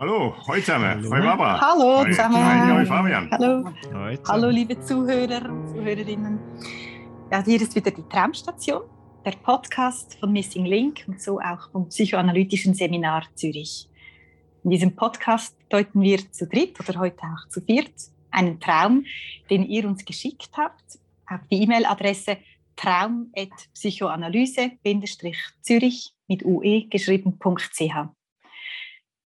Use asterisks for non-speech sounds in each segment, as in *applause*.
Hallo, heute zusammen. Hoi Barbara. Hallo Hoi. zusammen. Hoi Fabian. Hallo. Heute. Hallo liebe Zuhörer und Zuhörerinnen. Ja, hier ist wieder die Traumstation, der Podcast von Missing Link und so auch vom Psychoanalytischen Seminar Zürich. In diesem Podcast deuten wir zu dritt oder heute auch zu viert einen Traum, den ihr uns geschickt habt, auf die E-Mail-Adresse traum.psychoanalyse-zürich mit ue geschrieben.ch.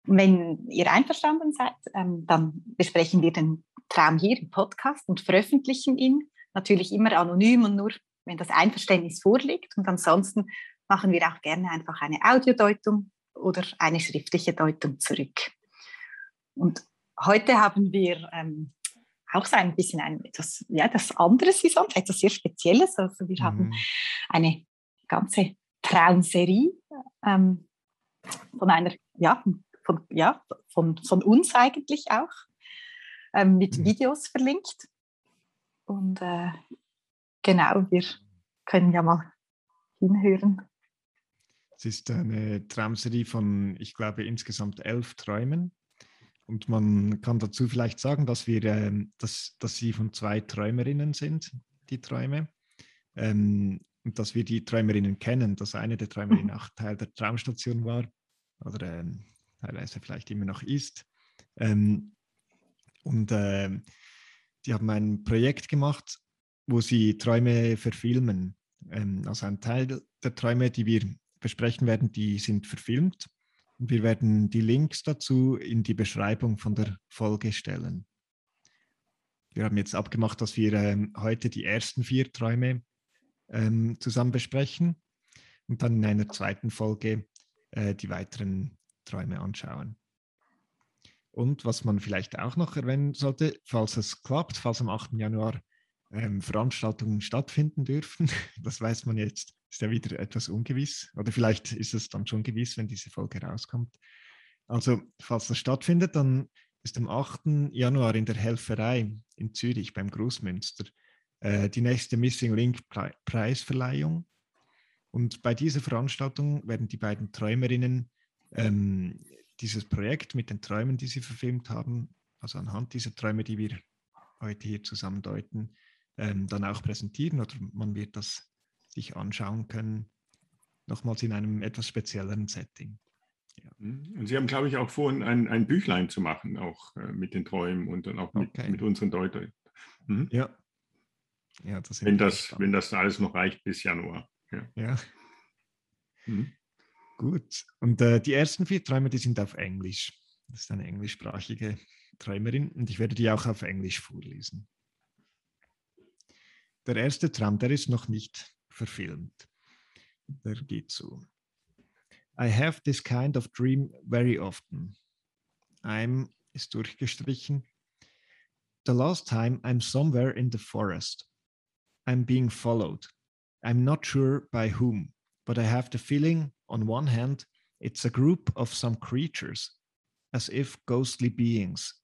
Wenn ihr einverstanden seid, ähm, dann besprechen wir den Traum hier im Podcast und veröffentlichen ihn. Natürlich immer anonym und nur, wenn das Einverständnis vorliegt. Und ansonsten machen wir auch gerne einfach eine Audiodeutung oder eine schriftliche Deutung zurück. Und heute haben wir ähm, auch so ein bisschen ein etwas, ja, das anderes wie sonst, etwas sehr Spezielles. Also wir haben Mhm. eine ganze Traumserie ähm, von einer, ja, von, ja, von, von uns eigentlich auch, ähm, mit Mhm. Videos verlinkt. Und äh, genau, wir können ja mal hinhören. Es ist eine Traumserie von, ich glaube, insgesamt elf Träumen. Und man kann dazu vielleicht sagen, dass wir, ähm, dass, dass sie von zwei Träumerinnen sind, die Träume. Ähm, und dass wir die Träumerinnen kennen, dass eine der Träumerinnen auch Teil der Traumstation war oder ähm, teilweise vielleicht immer noch ist. Ähm, und ähm, die haben ein Projekt gemacht, wo sie Träume verfilmen. Ähm, also ein Teil der Träume, die wir besprechen werden, die sind verfilmt. Und wir werden die Links dazu in die Beschreibung von der Folge stellen. Wir haben jetzt abgemacht, dass wir ähm, heute die ersten vier Träume ähm, zusammen besprechen und dann in einer zweiten Folge äh, die weiteren Träume anschauen. Und was man vielleicht auch noch erwähnen sollte, falls es klappt, falls am 8. Januar ähm, Veranstaltungen stattfinden dürfen, *laughs* das weiß man jetzt, ist ja wieder etwas ungewiss. Oder vielleicht ist es dann schon gewiss, wenn diese Folge rauskommt. Also, falls das stattfindet, dann ist am 8. Januar in der Helferei in Zürich beim Großmünster äh, die nächste Missing Link Pre- Preisverleihung. Und bei dieser Veranstaltung werden die beiden Träumerinnen ähm, dieses Projekt mit den Träumen, die sie verfilmt haben, also anhand dieser Träume, die wir heute hier zusammen deuten, ähm, dann auch präsentieren oder man wird das sich anschauen können, nochmals in einem etwas spezielleren Setting. Mhm. Und Sie haben, glaube ich, auch vor, ein, ein Büchlein zu machen, auch äh, mit den Träumen und dann auch mit, Okay. mit unseren Deutern. Mhm. Ja. Ja, das Wenn, das, wenn das alles noch reicht bis Januar. Ja. Ja, Mhm. Gut. Und äh, die ersten vier Träume, die sind auf Englisch. Das ist eine englischsprachige Träumerin und ich werde die auch auf Englisch vorlesen. Der erste Traum, der ist noch nicht verfilmt. Der geht so. I have this kind of dream very often. I'm ist durchgestrichen. The last time I'm somewhere in the forest. I'm being followed. I'm not sure by whom, but I have the feeling on one hand it's a group of some creatures, as if ghostly beings.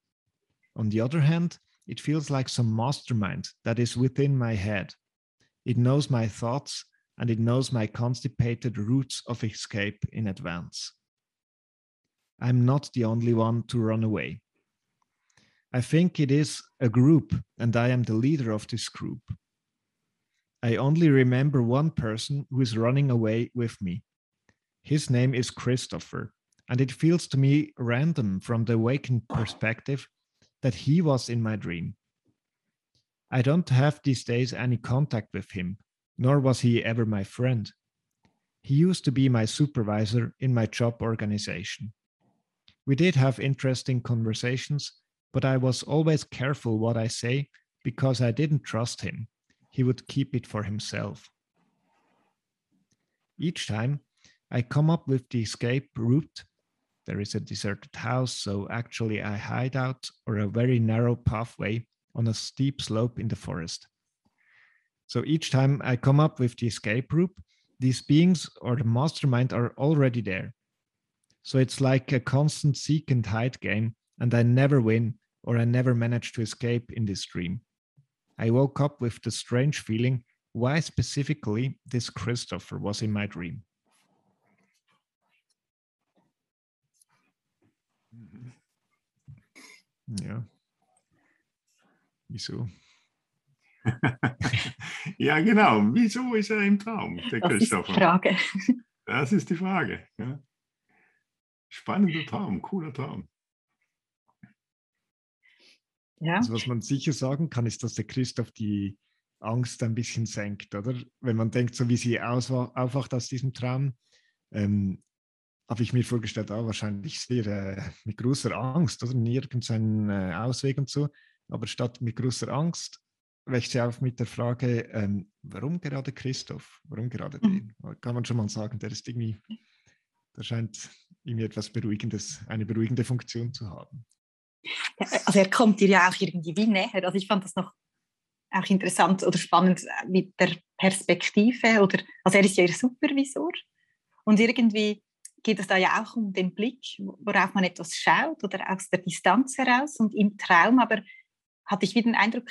On the other hand, it feels like some mastermind that is within my head. It knows my thoughts and it knows my constipated routes of escape in advance. I'm not the only one to run away. I think it is a group, and I am the leader of this group. I only remember one person who is running away with me. His name is Christopher, and it feels to me random from the awakened perspective that he was in my dream. I don't have these days any contact with him, nor was he ever my friend. He used to be my supervisor in my job organization. We did have interesting conversations, but I was always careful what I say because I didn't trust him. He would keep it for himself. Each time I come up with the escape route, there is a deserted house, so actually a hideout or a very narrow pathway on a steep slope in the forest. So each time I come up with the escape route, these beings or the mastermind are already there. So it's like a constant seek and hide game, and I never win or I never manage to escape in this dream. I woke up with the strange feeling why specifically this Christopher was in my dream. Ja. Wieso? *laughs* ja, genau. Wieso ist er im Traum, der das Christopher? Ist die Frage. Das ist die Frage. Ja. Spannender Traum, cooler Traum. Ja. Also was man sicher sagen kann, ist, dass der Christoph die Angst ein bisschen senkt, oder? Wenn man denkt, so wie sie aufwacht aus diesem Traum, ähm, habe ich mir vorgestellt, oh, wahrscheinlich sehr äh, mit großer Angst, oder nirgends einen äh, Ausweg und so. Aber statt mit großer Angst wächst sie auf mit der Frage, ähm, warum gerade Christoph? Warum gerade mhm. den? Kann man schon mal sagen, der ist irgendwie, der scheint irgendwie etwas Beruhigendes, eine beruhigende Funktion zu haben. Also er kommt dir ja auch irgendwie wie näher. Also ich fand das noch auch interessant oder spannend äh, mit der Perspektive oder also er ist ja ihr Supervisor und irgendwie geht es da ja auch um den Blick, worauf man etwas schaut oder aus der Distanz heraus und im Traum, aber hatte ich wieder den Eindruck,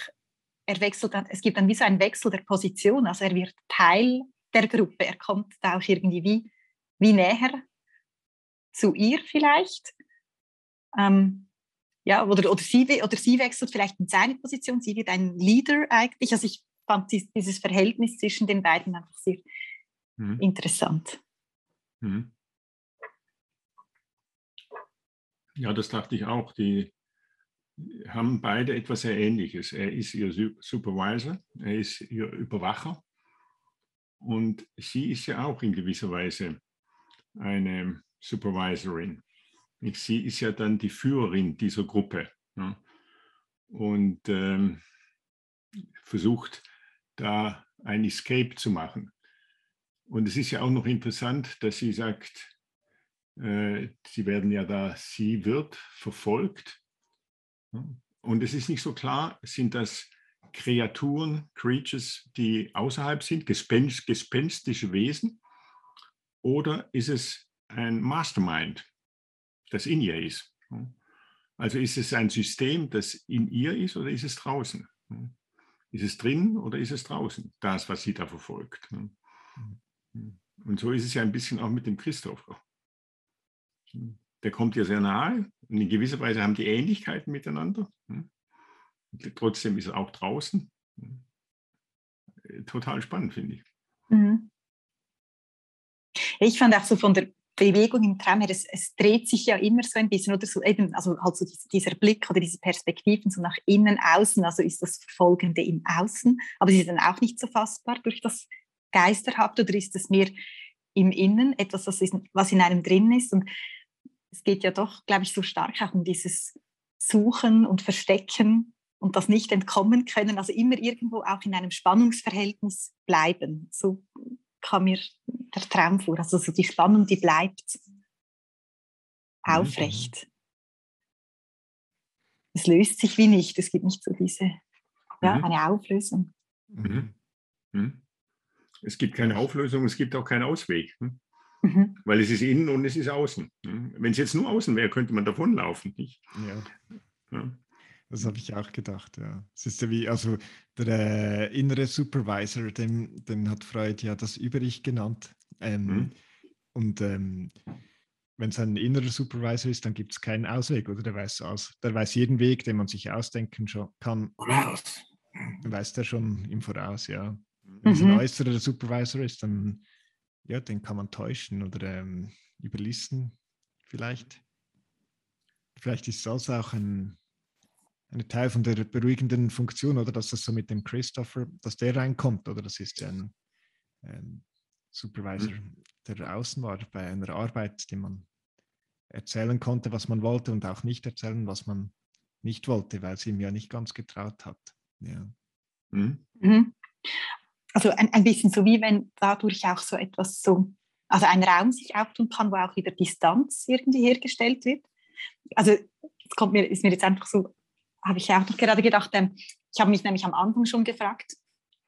er wechselt es gibt dann wie so einen Wechsel der Position, also er wird Teil der Gruppe, er kommt da auch irgendwie wie, wie näher zu ihr vielleicht. Ähm, ja, oder, oder, sie, oder sie wechselt vielleicht in seine Position, sie wird ein Leader eigentlich. Also ich fand dieses Verhältnis zwischen den beiden einfach sehr mhm. interessant. Mhm. Ja, das dachte ich auch. Die haben beide etwas sehr Ähnliches. Er ist ihr Supervisor, er ist ihr Überwacher und sie ist ja auch in gewisser Weise eine Supervisorin. Sie ist ja dann die Führerin dieser Gruppe ja, und ähm, versucht da ein Escape zu machen. Und es ist ja auch noch interessant, dass sie sagt, äh, sie werden ja da, sie wird verfolgt. Und es ist nicht so klar, sind das Kreaturen, Creatures, die außerhalb sind, gespenst, gespenstische Wesen, oder ist es ein Mastermind, das in ihr ist. Also ist es ein System, das in ihr ist oder ist es draußen? Ist es drin oder ist es draußen, das, was sie da verfolgt? Und so ist es ja ein bisschen auch mit dem Christopher. Der kommt ihr sehr nahe und in gewisser Weise haben die Ähnlichkeiten miteinander. Trotzdem ist er auch draußen. Total spannend, finde ich. Mhm. Ich fand auch so von der Bewegung im Traum her, es, es, dreht sich ja immer so ein bisschen oder so eben, also halt so dieser Blick oder diese Perspektiven so nach innen, außen, also ist das Verfolgende im Außen, aber sie ist dann auch nicht so fassbar durch das Geisterhaft oder ist es mehr im Innen, etwas, was, ist, was in einem drin ist und es geht ja doch, glaube ich, so stark auch um dieses Suchen und Verstecken und das nicht entkommen können, also immer irgendwo auch in einem Spannungsverhältnis bleiben. So kam mir der Traum vor. Also so die Spannung, die bleibt aufrecht. Es löst sich wie nicht. Es gibt nicht so diese, ja, mhm. eine Auflösung. Mhm. Mhm. Es gibt keine Auflösung, es gibt auch keinen Ausweg. Hm? Mhm. Weil es ist innen und es ist außen. Hm? Wenn es jetzt nur außen wäre, könnte man davonlaufen. Nicht? Ja. ja. Das habe ich auch gedacht, ja. Es ist ja wie, also der äh, innere Supervisor, dem, dem hat Freud ja das Über-Ich genannt. Ähm, mhm. Und ähm, wenn es ein innerer Supervisor ist, dann gibt es keinen Ausweg, oder? Der weiß, aus, der weiß jeden Weg, den man sich ausdenken schon kann. Voraus. Weiß der schon im Voraus, ja. Wenn es ein mhm. äußerer Supervisor ist, dann ja, den kann man täuschen oder ähm, überlisten, vielleicht. Vielleicht ist das auch ein, ein Teil von der beruhigenden Funktion, oder dass das so mit dem Christopher, dass der reinkommt, oder das ist ja ein, ein Supervisor, mhm. der außen war bei einer Arbeit, die man erzählen konnte, was man wollte und auch nicht erzählen, was man nicht wollte, weil sie ihm ja nicht ganz getraut hat. Ja. Mhm. Mhm. Also ein, ein bisschen so wie wenn dadurch auch so etwas so, also ein Raum sich auftun kann, wo auch wieder Distanz irgendwie hergestellt wird. Also es kommt mir, ist mir jetzt einfach so habe ich auch noch gerade gedacht, ähm, ich habe mich nämlich am Anfang schon gefragt,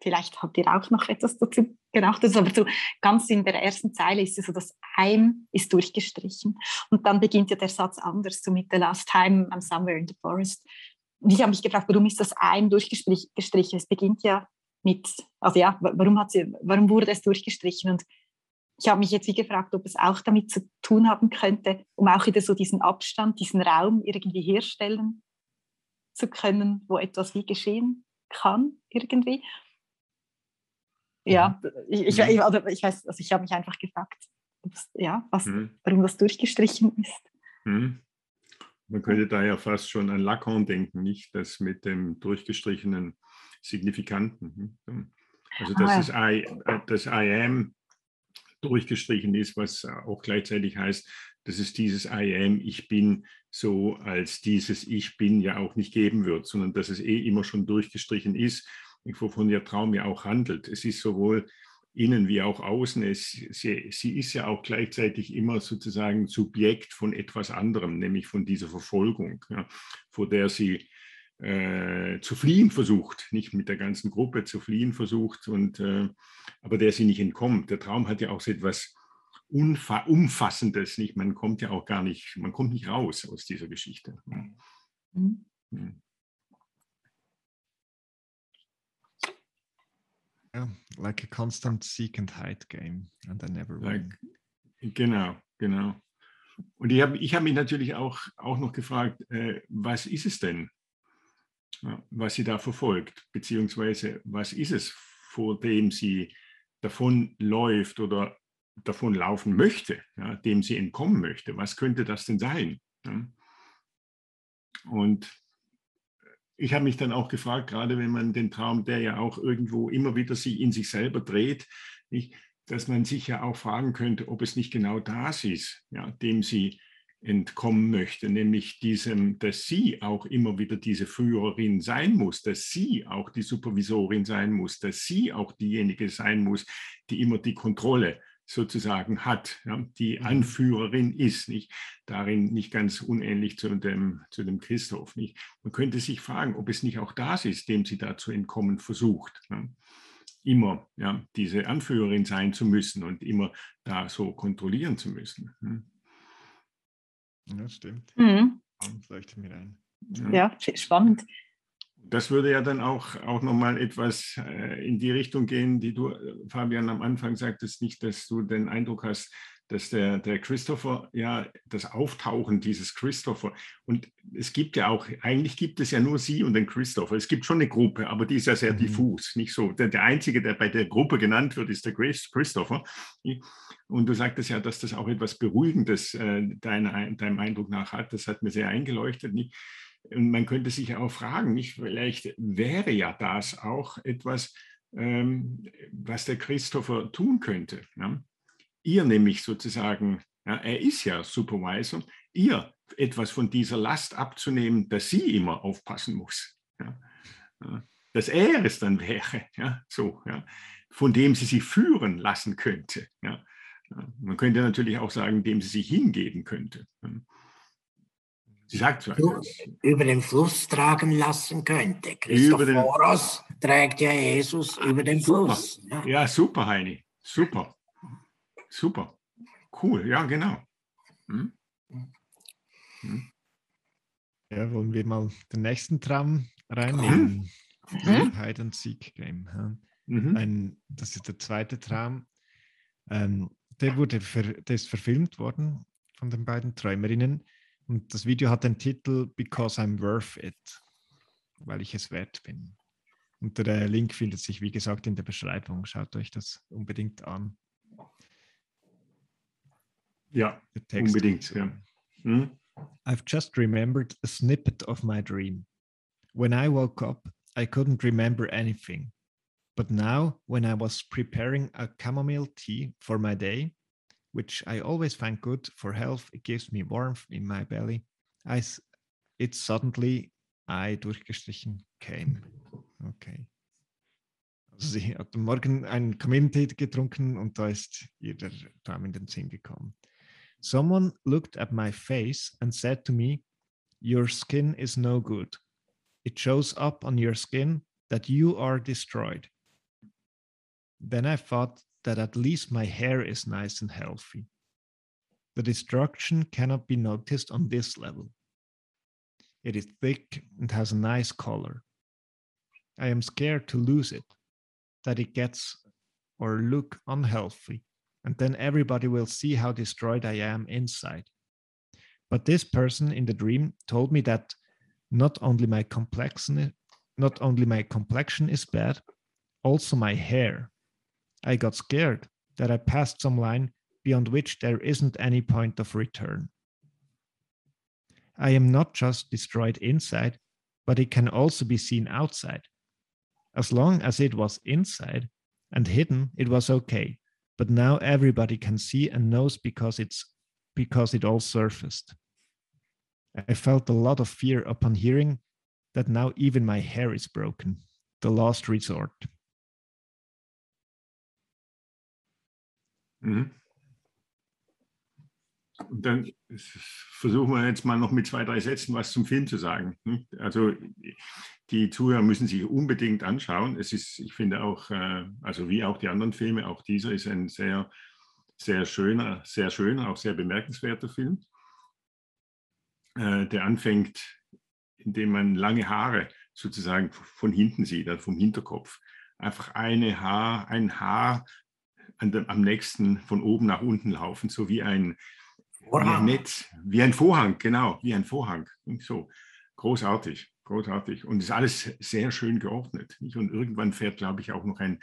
vielleicht habt ihr auch noch etwas dazu gedacht, aber so ganz in der ersten Zeile ist es so, das I'm ist durchgestrichen und dann beginnt ja der Satz anders, so mit The last time I'm somewhere in the forest. Und ich habe mich gefragt, warum ist das I'm durchgestrichen? Es beginnt ja mit, also ja, warum, hat sie, warum wurde es durchgestrichen? Und ich habe mich jetzt wie gefragt, ob es auch damit zu tun haben könnte, um auch wieder so diesen Abstand, diesen Raum irgendwie herstellen zu können, wo etwas wie geschehen kann irgendwie. Ja, ich, ich, ich, also ich weiß, also ich habe mich einfach gefragt, ja, was, hm. warum das durchgestrichen ist. Hm. Man könnte da ja fast schon an Lacan denken, nicht das mit dem durchgestrichenen Signifikanten. Hm. Also dass ah, ja. das, I, das I am durchgestrichen ist, was auch gleichzeitig heißt, dass es dieses I am, ich bin, so als dieses Ich bin ja auch nicht geben wird, sondern dass es eh immer schon durchgestrichen ist, wovon der Traum ja auch handelt. Es ist sowohl innen wie auch außen. Es, sie, sie ist ja auch gleichzeitig immer sozusagen Subjekt von etwas anderem, nämlich von dieser Verfolgung, ja, vor der sie äh, zu fliehen versucht, nicht mit der ganzen Gruppe zu fliehen versucht, und, äh, aber der sie nicht entkommt. Der Traum hat ja auch so etwas Umfassendes, nicht? Man kommt ja auch gar nicht, man kommt nicht raus aus dieser Geschichte. Mhm. Mhm. Yeah, like a constant seek and hide game and I never like, win. Genau, genau. Und ich habe ich hab mich natürlich auch, auch noch gefragt, äh, was ist es denn, was sie da verfolgt, beziehungsweise was ist es, vor dem sie davon läuft oder davon laufen möchte, ja, dem sie entkommen möchte. Was könnte das denn sein? Ja? Und ich habe mich dann auch gefragt, gerade wenn man den Traum, der ja auch irgendwo immer wieder sich in sich selber dreht, nicht, dass man sich ja auch fragen könnte, ob es nicht genau das ist, ja, dem sie entkommen möchte, nämlich diesem, dass sie auch immer wieder diese Führerin sein muss, dass sie auch die Supervisorin sein muss, dass sie auch diejenige sein muss, die immer die Kontrolle sozusagen hat, ja, die mhm. Anführerin ist, nicht darin nicht ganz unähnlich zu dem, zu dem Christoph. Nicht? Man könnte sich fragen, ob es nicht auch das ist, dem sie da zu entkommen versucht. Ja. Immer ja, diese Anführerin sein zu müssen und immer da so kontrollieren zu müssen. Hm. Ja, stimmt. Mhm. Leuchtet mir ein. Ja, spannend. Das würde ja dann auch, auch nochmal etwas äh, in die Richtung gehen, die du, Fabian, am Anfang sagtest, nicht, dass du den Eindruck hast, dass der, der Christopher, ja, das Auftauchen dieses Christopher, und es gibt ja auch, eigentlich gibt es ja nur sie und den Christopher. Es gibt schon eine Gruppe, aber die ist ja sehr mhm. diffus, nicht so. Der, der Einzige, der bei der Gruppe genannt wird, ist der Christopher. Und du sagtest ja, dass das auch etwas Beruhigendes äh, dein, deinem Eindruck nach hat. Das hat mir sehr eingeleuchtet. Nicht? Und man könnte sich auch fragen, nicht vielleicht wäre ja das auch etwas, ähm, was der Christopher tun könnte. Ja? Ihr nämlich sozusagen, ja, er ist ja Supervisor, ihr etwas von dieser Last abzunehmen, dass sie immer aufpassen muss. Ja? Dass er es dann wäre, ja, so, ja, von dem sie sich führen lassen könnte. Ja? Man könnte natürlich auch sagen, dem sie sich hingeben könnte. Sie sagt über den Fluss tragen lassen könnte. Christophoros trägt ja Jesus über den super. Fluss. Ja. ja, super, Heini. Super. Super. Cool, ja, genau. Hm? Hm? Ja, wollen wir mal den nächsten Traum reinnehmen? Mhm. Hide and Seek Game. Mhm. Ein, das ist der zweite Traum. Ähm, der wurde ver, der ist verfilmt worden von den beiden Träumerinnen. Und das Video hat den Titel Because I'm Worth It, weil ich es wert bin. Und der Link findet sich, wie gesagt, in der Beschreibung. Schaut euch das unbedingt an. Ja, unbedingt. Ja. Hm? I've just remembered a snippet of my dream. When I woke up, I couldn't remember anything. But now, when I was preparing a chamomile tea for my day, which I always find good for health. It gives me warmth in my belly. I, it suddenly I durchgestrichen came. Okay. Also sie hat am Morgen einen Kamillentee getrunken und da ist ihr der Traum in den Sinn gekommen. Someone looked at my face and said to me, Your skin is no good. it shows up on your skin that you are destroyed. Then I thought that at least my hair is nice and healthy. The destruction cannot be noticed on this level. It is thick and has a nice color. I am scared to lose it, that it gets or look unhealthy, and then everybody will see how destroyed I am inside. But this person in the dream told me that not only my complexion, not only my complexion is bad, also my hair. I got scared that I passed some line beyond which there isn't any point of return. I am not just destroyed inside, but it can also be seen outside. As long as it was inside and hidden, it was okay. But now everybody can see and knows because it's because it all surfaced. I felt a lot of fear upon hearing that now even my hair is broken, the last resort. Mhm. Und dann versuchen wir jetzt mal noch mit zwei, drei Sätzen was zum Film zu sagen. Also die Zuhörer müssen sich unbedingt anschauen. Es ist, ich finde auch, äh, also wie auch die anderen Filme, auch dieser ist ein sehr, sehr schöner, sehr schöner, auch sehr bemerkenswerter Film, äh, der anfängt, indem man lange Haare sozusagen von hinten sieht, also vom Hinterkopf. Einfach eine Haar, ein Haar dem, am nächsten von oben nach unten laufen, so wie ein, wie ein Netz, wie ein Vorhang, genau, wie ein Vorhang. So großartig, großartig. Und es ist alles sehr schön geordnet. Nicht? Und irgendwann fährt, glaube ich, auch noch ein,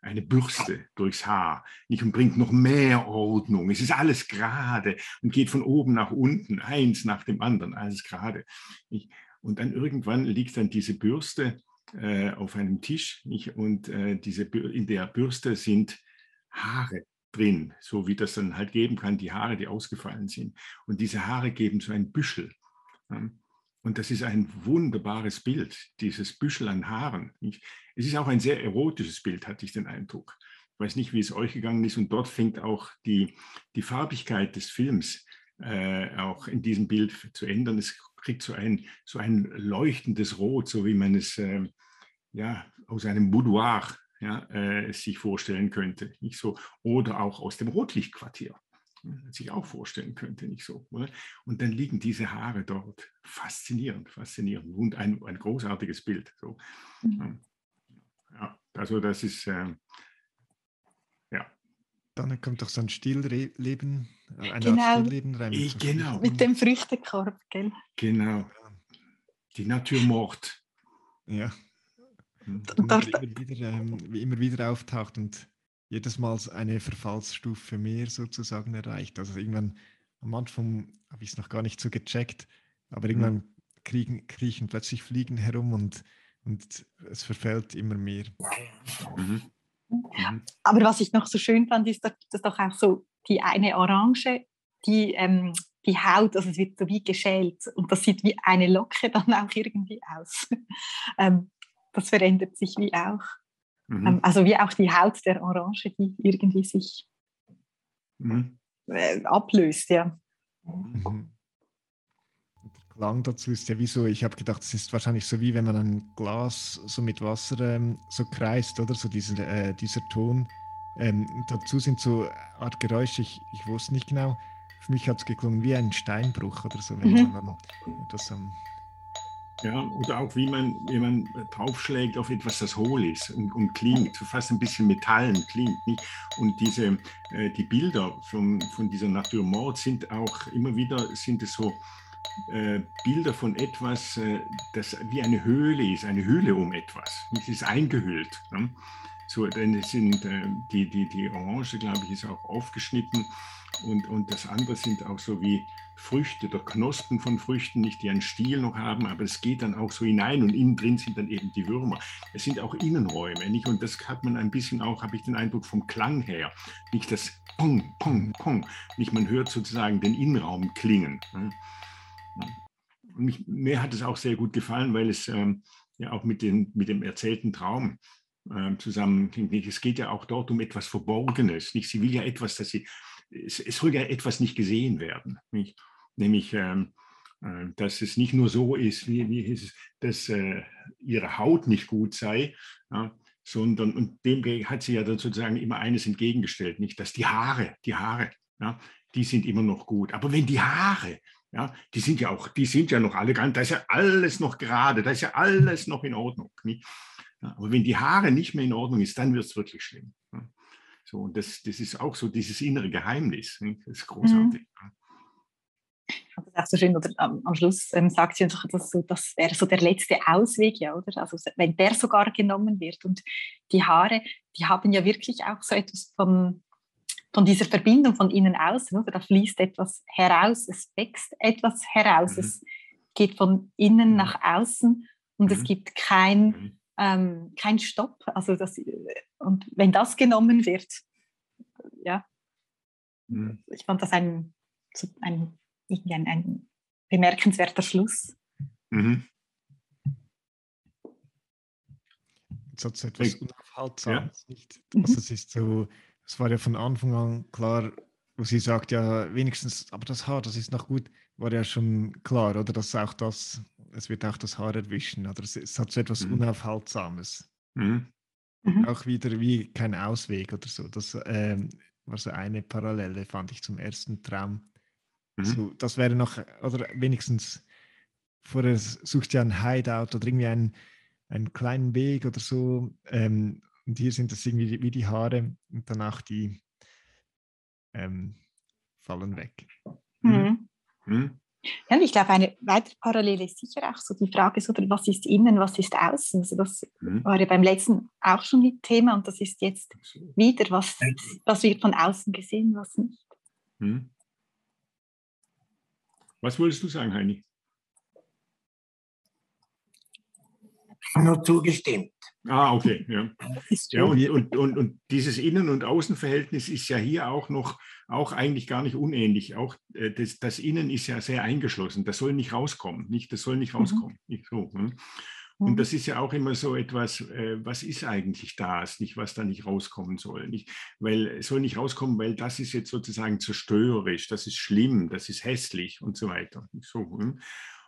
eine Bürste durchs Haar nicht? und bringt noch mehr Ordnung. Es ist alles gerade und geht von oben nach unten, eins nach dem anderen, alles gerade. Nicht? Und dann irgendwann liegt dann diese Bürste äh, auf einem Tisch nicht? und äh, diese, in der Bürste sind Haare drin, so wie das dann halt geben kann, die Haare, die ausgefallen sind. Und diese Haare geben so ein Büschel. Und das ist ein wunderbares Bild, dieses Büschel an Haaren. Es ist auch ein sehr erotisches Bild, hatte ich den Eindruck. Ich weiß nicht, wie es euch gegangen ist. Und dort fängt auch die, die Farbigkeit des Films äh, auch in diesem Bild zu ändern. Es kriegt so ein, so ein leuchtendes Rot, so wie man es äh, ja, aus einem Boudoir ja, äh, sich vorstellen könnte. Nicht so? Oder auch aus dem Rotlichtquartier sich auch vorstellen könnte, nicht so. Oder? Und dann liegen diese Haare dort. Faszinierend, faszinierend. Und ein, ein großartiges Bild. So. Mhm. Ja, also das ist, äh, ja. Dann kommt doch so ein Stillleben, ein genau. Stillleben rein. Ich, genau. Mit dem Früchtekorb, gell? Genau. Die Naturmord. Ja. Und, und dort, immer, wieder, ähm, immer wieder auftaucht und jedes Mal eine Verfallsstufe mehr sozusagen erreicht. Also irgendwann, am Anfang habe ich es noch gar nicht so gecheckt, aber irgendwann mhm. kriegen, kriechen plötzlich Fliegen herum und, und es verfällt immer mehr. Mhm. Mhm. Aber was ich noch so schön fand, ist, dass das doch auch so die eine Orange, die, ähm, die Haut, also es wird so wie geschält und das sieht wie eine Locke dann *laughs* auch irgendwie aus. ähm, das verändert sich wie auch. Mhm. Ähm, also wie auch die Haut der Orange, die irgendwie sich mhm. äh, ablöst, ja. Mhm. Der Klang dazu ist ja wie so, ich habe gedacht, es ist wahrscheinlich so wie wenn man ein Glas so mit Wasser ähm, so kreist, oder? So dieser, äh, dieser Ton. Ähm, dazu sind so Art Geräusche, ich, ich wusste nicht genau. Für mich hat es geklungen wie ein Steinbruch oder so, wenn mhm. man das am ja, oder auch wie man, wie man draufschlägt auf etwas, das hohl ist und, und klingt, fast ein bisschen metallen klingt. Nicht? Und diese, äh, die Bilder von, von dieser Naturmord sind auch immer wieder, sind es so äh, Bilder von etwas, äh, das wie eine Höhle ist, eine Höhle um etwas. Es ist eingehüllt. Ne? So, denn es sind äh, die, die, die Orange, glaube ich, ist auch aufgeschnitten und, und das andere sind auch so wie Früchte oder Knospen von Früchten, nicht die einen Stiel noch haben, aber es geht dann auch so hinein und innen drin sind dann eben die Würmer. Es sind auch Innenräume, nicht? Und das hat man ein bisschen auch, habe ich den Eindruck, vom Klang her. Nicht das Pong, Pong, Pong. Nicht, man hört sozusagen den Innenraum klingen. Ne? Und mich, mir hat es auch sehr gut gefallen, weil es ähm, ja auch mit, den, mit dem erzählten Traum äh. Es geht ja auch dort um etwas Verborgenes. Nicht? Sie will ja etwas, dass sie, es, es soll ja etwas nicht gesehen werden. Nicht? nämlich ähm, Äh, dass es nicht nur so ist, wie, wie es, dass äh, ihre Haut nicht gut sei, ja, sondern und dem hat sie ja dann sozusagen immer eines entgegengestellt, nicht, dass die Haare, die Haare, ja, die sind immer noch gut. Aber wenn die Haare, ja, die sind ja auch, die sind ja noch alle ganz, da ist ja alles noch gerade, da ist ja alles noch in Ordnung. Nicht? Ja, aber wenn die Haare nicht mehr in Ordnung ist, dann wird es wirklich schlimm. Ja. So, und das, das ist auch so dieses innere Geheimnis. Nicht? Das ist großartig. Mhm. Das ist auch so schön, oder am, am Schluss ähm, sagt sie einfach, dass so, das wäre so der letzte Ausweg, ja, oder? Also wenn der sogar genommen wird und die Haare, die haben ja wirklich auch so etwas von, von dieser Verbindung von innen außen, oder? Da fließt etwas heraus, es wächst etwas heraus, mhm. es geht von innen mhm. nach außen und mhm. es gibt kein. Ähm, kein Stopp. Also das, und wenn das genommen wird, ja, mhm. ich fand das ein, ein ein, ein bemerkenswerter Schluss. Mhm. Jetzt hat es etwas Unaufhaltsames. Ja. Nicht? Also es ist so, es war ja von Anfang an klar, wo sie sagt, ja, wenigstens, aber das Haar, das ist noch gut, war ja schon klar, oder? Dass auch das, es wird auch das Haar erwischen, oder? Es, es hat so etwas mhm. Unaufhaltsames. Mhm. mhm. Auch wieder wie kein Ausweg oder so. Das ähm, war so eine Parallele, fand ich zum ersten Traum. Mhm. So, das wäre noch, oder wenigstens vorher suchst du ja ein Hideout oder irgendwie einen, einen kleinen Weg oder so. Ähm, und hier sind das irgendwie wie die Haare und danach die ähm, fallen weg. Mhm. Mhm. Ja, ich glaube, eine weitere Parallele ist sicher auch so die Frage, so, was ist innen, was ist außen. Also das mhm. war ja beim letzten auch schon ein Thema und das ist jetzt wieder, was, was wird von außen gesehen, was nicht. Mhm. Was wolltest du sagen, Heini? Nur zugestimmt. Ah, okay. Ja, ja und, und, und, und dieses Innen- und Außenverhältnis ist ja hier auch noch, auch eigentlich gar nicht unähnlich. Auch äh, das, das Innen ist ja sehr eingeschlossen. Das soll nicht rauskommen. Nicht, das soll nicht mhm. rauskommen. Mhm. Nicht so. Hm? Und mhm. das ist ja auch immer so etwas, äh, was ist eigentlich das, nicht was da nicht rauskommen soll. Nicht, weil es soll nicht rauskommen, weil das ist jetzt sozusagen zerstörerisch, das ist schlimm, das ist hässlich und so weiter. So, hm?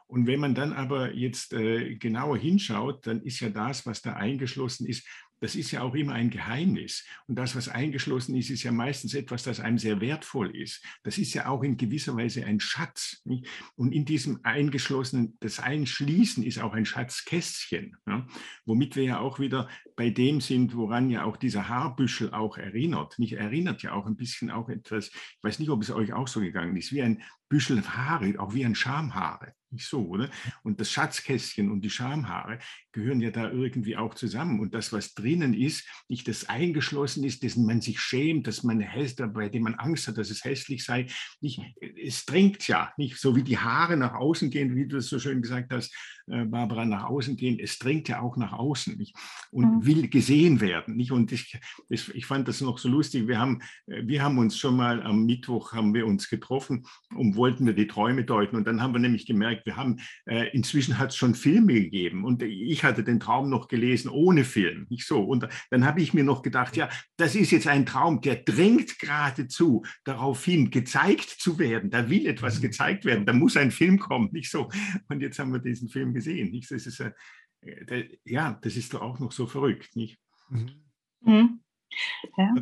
Und wenn man dann aber jetzt äh, genauer hinschaut, dann ist ja das, was da eingeschlossen ist, das ist ja auch immer ein Geheimnis. Und das, was eingeschlossen ist, ist ja meistens etwas, das einem sehr wertvoll ist. Das ist ja auch in gewisser Weise ein Schatz. Nicht? Und in diesem eingeschlossenen, das Einschließen ist auch ein Schatzkästchen, ja? womit wir ja auch wieder bei dem sind, woran ja auch dieser Haarbüschel auch erinnert. Nicht erinnert ja auch ein bisschen auch etwas, ich weiß nicht, ob es euch auch so gegangen ist, wie ein Büschel Haare, auch wie ein Schamhaare. Nicht so, oder? Und das Schatzkästchen und die Schamhaare gehören ja da irgendwie auch zusammen. Und das, was drinnen ist, nicht das eingeschlossen ist, dessen man sich schämt, dass man bei dem man Angst hat, dass es hässlich sei, nicht, es drängt ja, nicht so wie die Haare nach außen gehen, wie du es so schön gesagt hast, äh, Barbara, nach außen gehen, es drängt ja auch nach außen nicht? und mhm. will gesehen werden. Nicht? Und ich, ich fand das noch so lustig. Wir haben, äh, wir haben uns schon mal am Mittwoch haben wir uns getroffen und wollten wir die Träume deuten. Und dann haben wir nämlich gemerkt, wir haben äh, inzwischen hat es schon Filme gegeben und ich hatte den Traum noch gelesen ohne Film. Nicht so. Und dann habe ich mir noch gedacht, ja, das ist jetzt ein Traum, der drängt geradezu darauf hin, gezeigt zu werden. Da will etwas mhm. gezeigt werden. Da muss ein Film kommen. Nicht so. Und jetzt haben wir diesen Film gesehen. Nicht? Das ist, äh, ja, das ist doch auch noch so verrückt, nicht? Mhm. Mhm. Ja.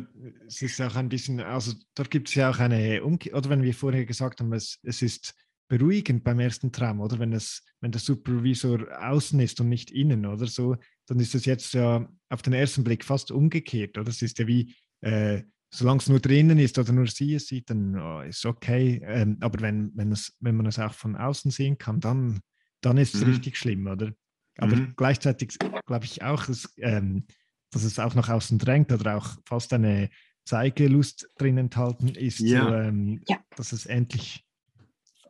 Es ist auch ein bisschen, also dort gibt es ja auch eine Umkehr, oder wenn wir vorher gesagt haben, es, es ist beruhigend beim ersten Traum, oder wenn es, wenn der Supervisor außen ist und nicht innen, oder so, dann ist es jetzt ja auf den ersten Blick fast umgekehrt, oder? Es ist ja wie, äh, solange es nur drinnen ist oder nur sie es sieht, dann oh, ist okay. Ähm, aber wenn, wenn, es, wenn man es auch von außen sehen kann, dann, dann ist es mhm. richtig schlimm, oder? Aber mhm. gleichzeitig glaube ich auch, dass, ähm, dass es auch nach außen drängt oder auch fast eine Zeigelust drin enthalten ist, ja. So, ähm, ja. dass es endlich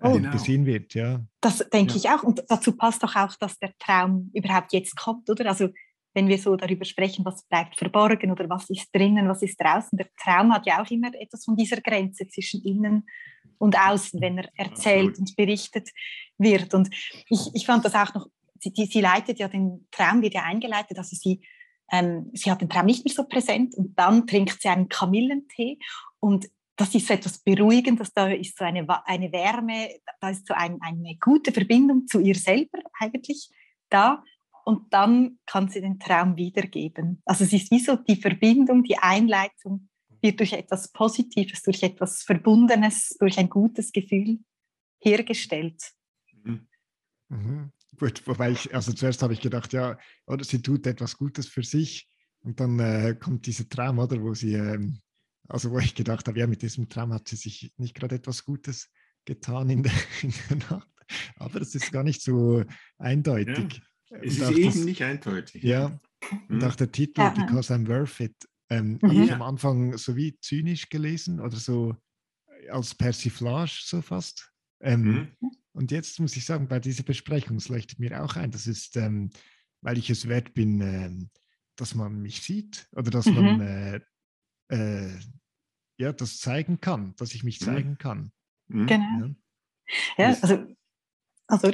oh, genau. gesehen wird. Ja. Das denke ja. ich auch. Und dazu passt doch auch, dass der Traum überhaupt jetzt kommt, oder? Also wenn wir so darüber sprechen, was bleibt verborgen oder was ist drinnen, was ist draußen. Der Traum hat ja auch immer etwas von dieser Grenze zwischen innen und außen, wenn er erzählt und berichtet wird. Und ich, ich fand das auch noch sie, sie leitet ja den Traum, wird ja eingeleitet, also sie, ähm, sie hat den Traum nicht mehr so präsent und dann trinkt sie einen Kamillentee und das ist so etwas Beruhigendes, da ist so eine, eine Wärme, da ist so ein, eine gute Verbindung zu ihr selber eigentlich da und dann kann sie den Traum wiedergeben. Also es ist wie so die Verbindung, die Einleitung wird durch etwas Positives, durch etwas Verbundenes, durch ein gutes Gefühl hergestellt. Mhm. Mhm. Gut, wobei ich, also zuerst habe ich gedacht, ja, oder sie tut etwas Gutes für sich und dann äh, kommt dieser Traum, oder, wo sie, ähm, also wo ich gedacht habe, ja, mit diesem Traum hat sie sich nicht gerade etwas Gutes getan in der, *laughs* in der Nacht. Aber es ist gar nicht so eindeutig. Ja, es ist eben das, nicht eindeutig. Ja, und mhm. auch der Titel, ja. Because I'm Worth It, ähm, mhm. habe ich am Anfang so wie zynisch gelesen oder so als Persiflage so fast. Ähm, mhm. Und jetzt muss ich sagen, bei dieser Besprechung, es leuchtet mir auch ein, das ist, ähm, weil ich es wert bin, äh, dass man mich sieht oder dass mhm. man äh, äh, ja, das zeigen kann, dass ich mich mhm. zeigen kann. Mhm. Genau. Ja, ja also, also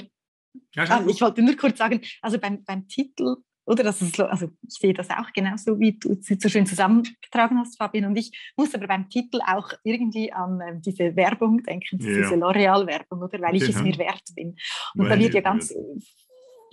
ja, ich wollte nur kurz sagen, also beim, beim Titel oder? Ist, also ich sehe das auch genauso, wie du es so schön zusammengetragen hast, Fabian. Und ich muss aber beim Titel auch irgendwie an äh, diese Werbung denken, ja. diese L'Oreal-Werbung, oder? Weil ich genau. es mir wert bin. Und Weil, da wird ja ganz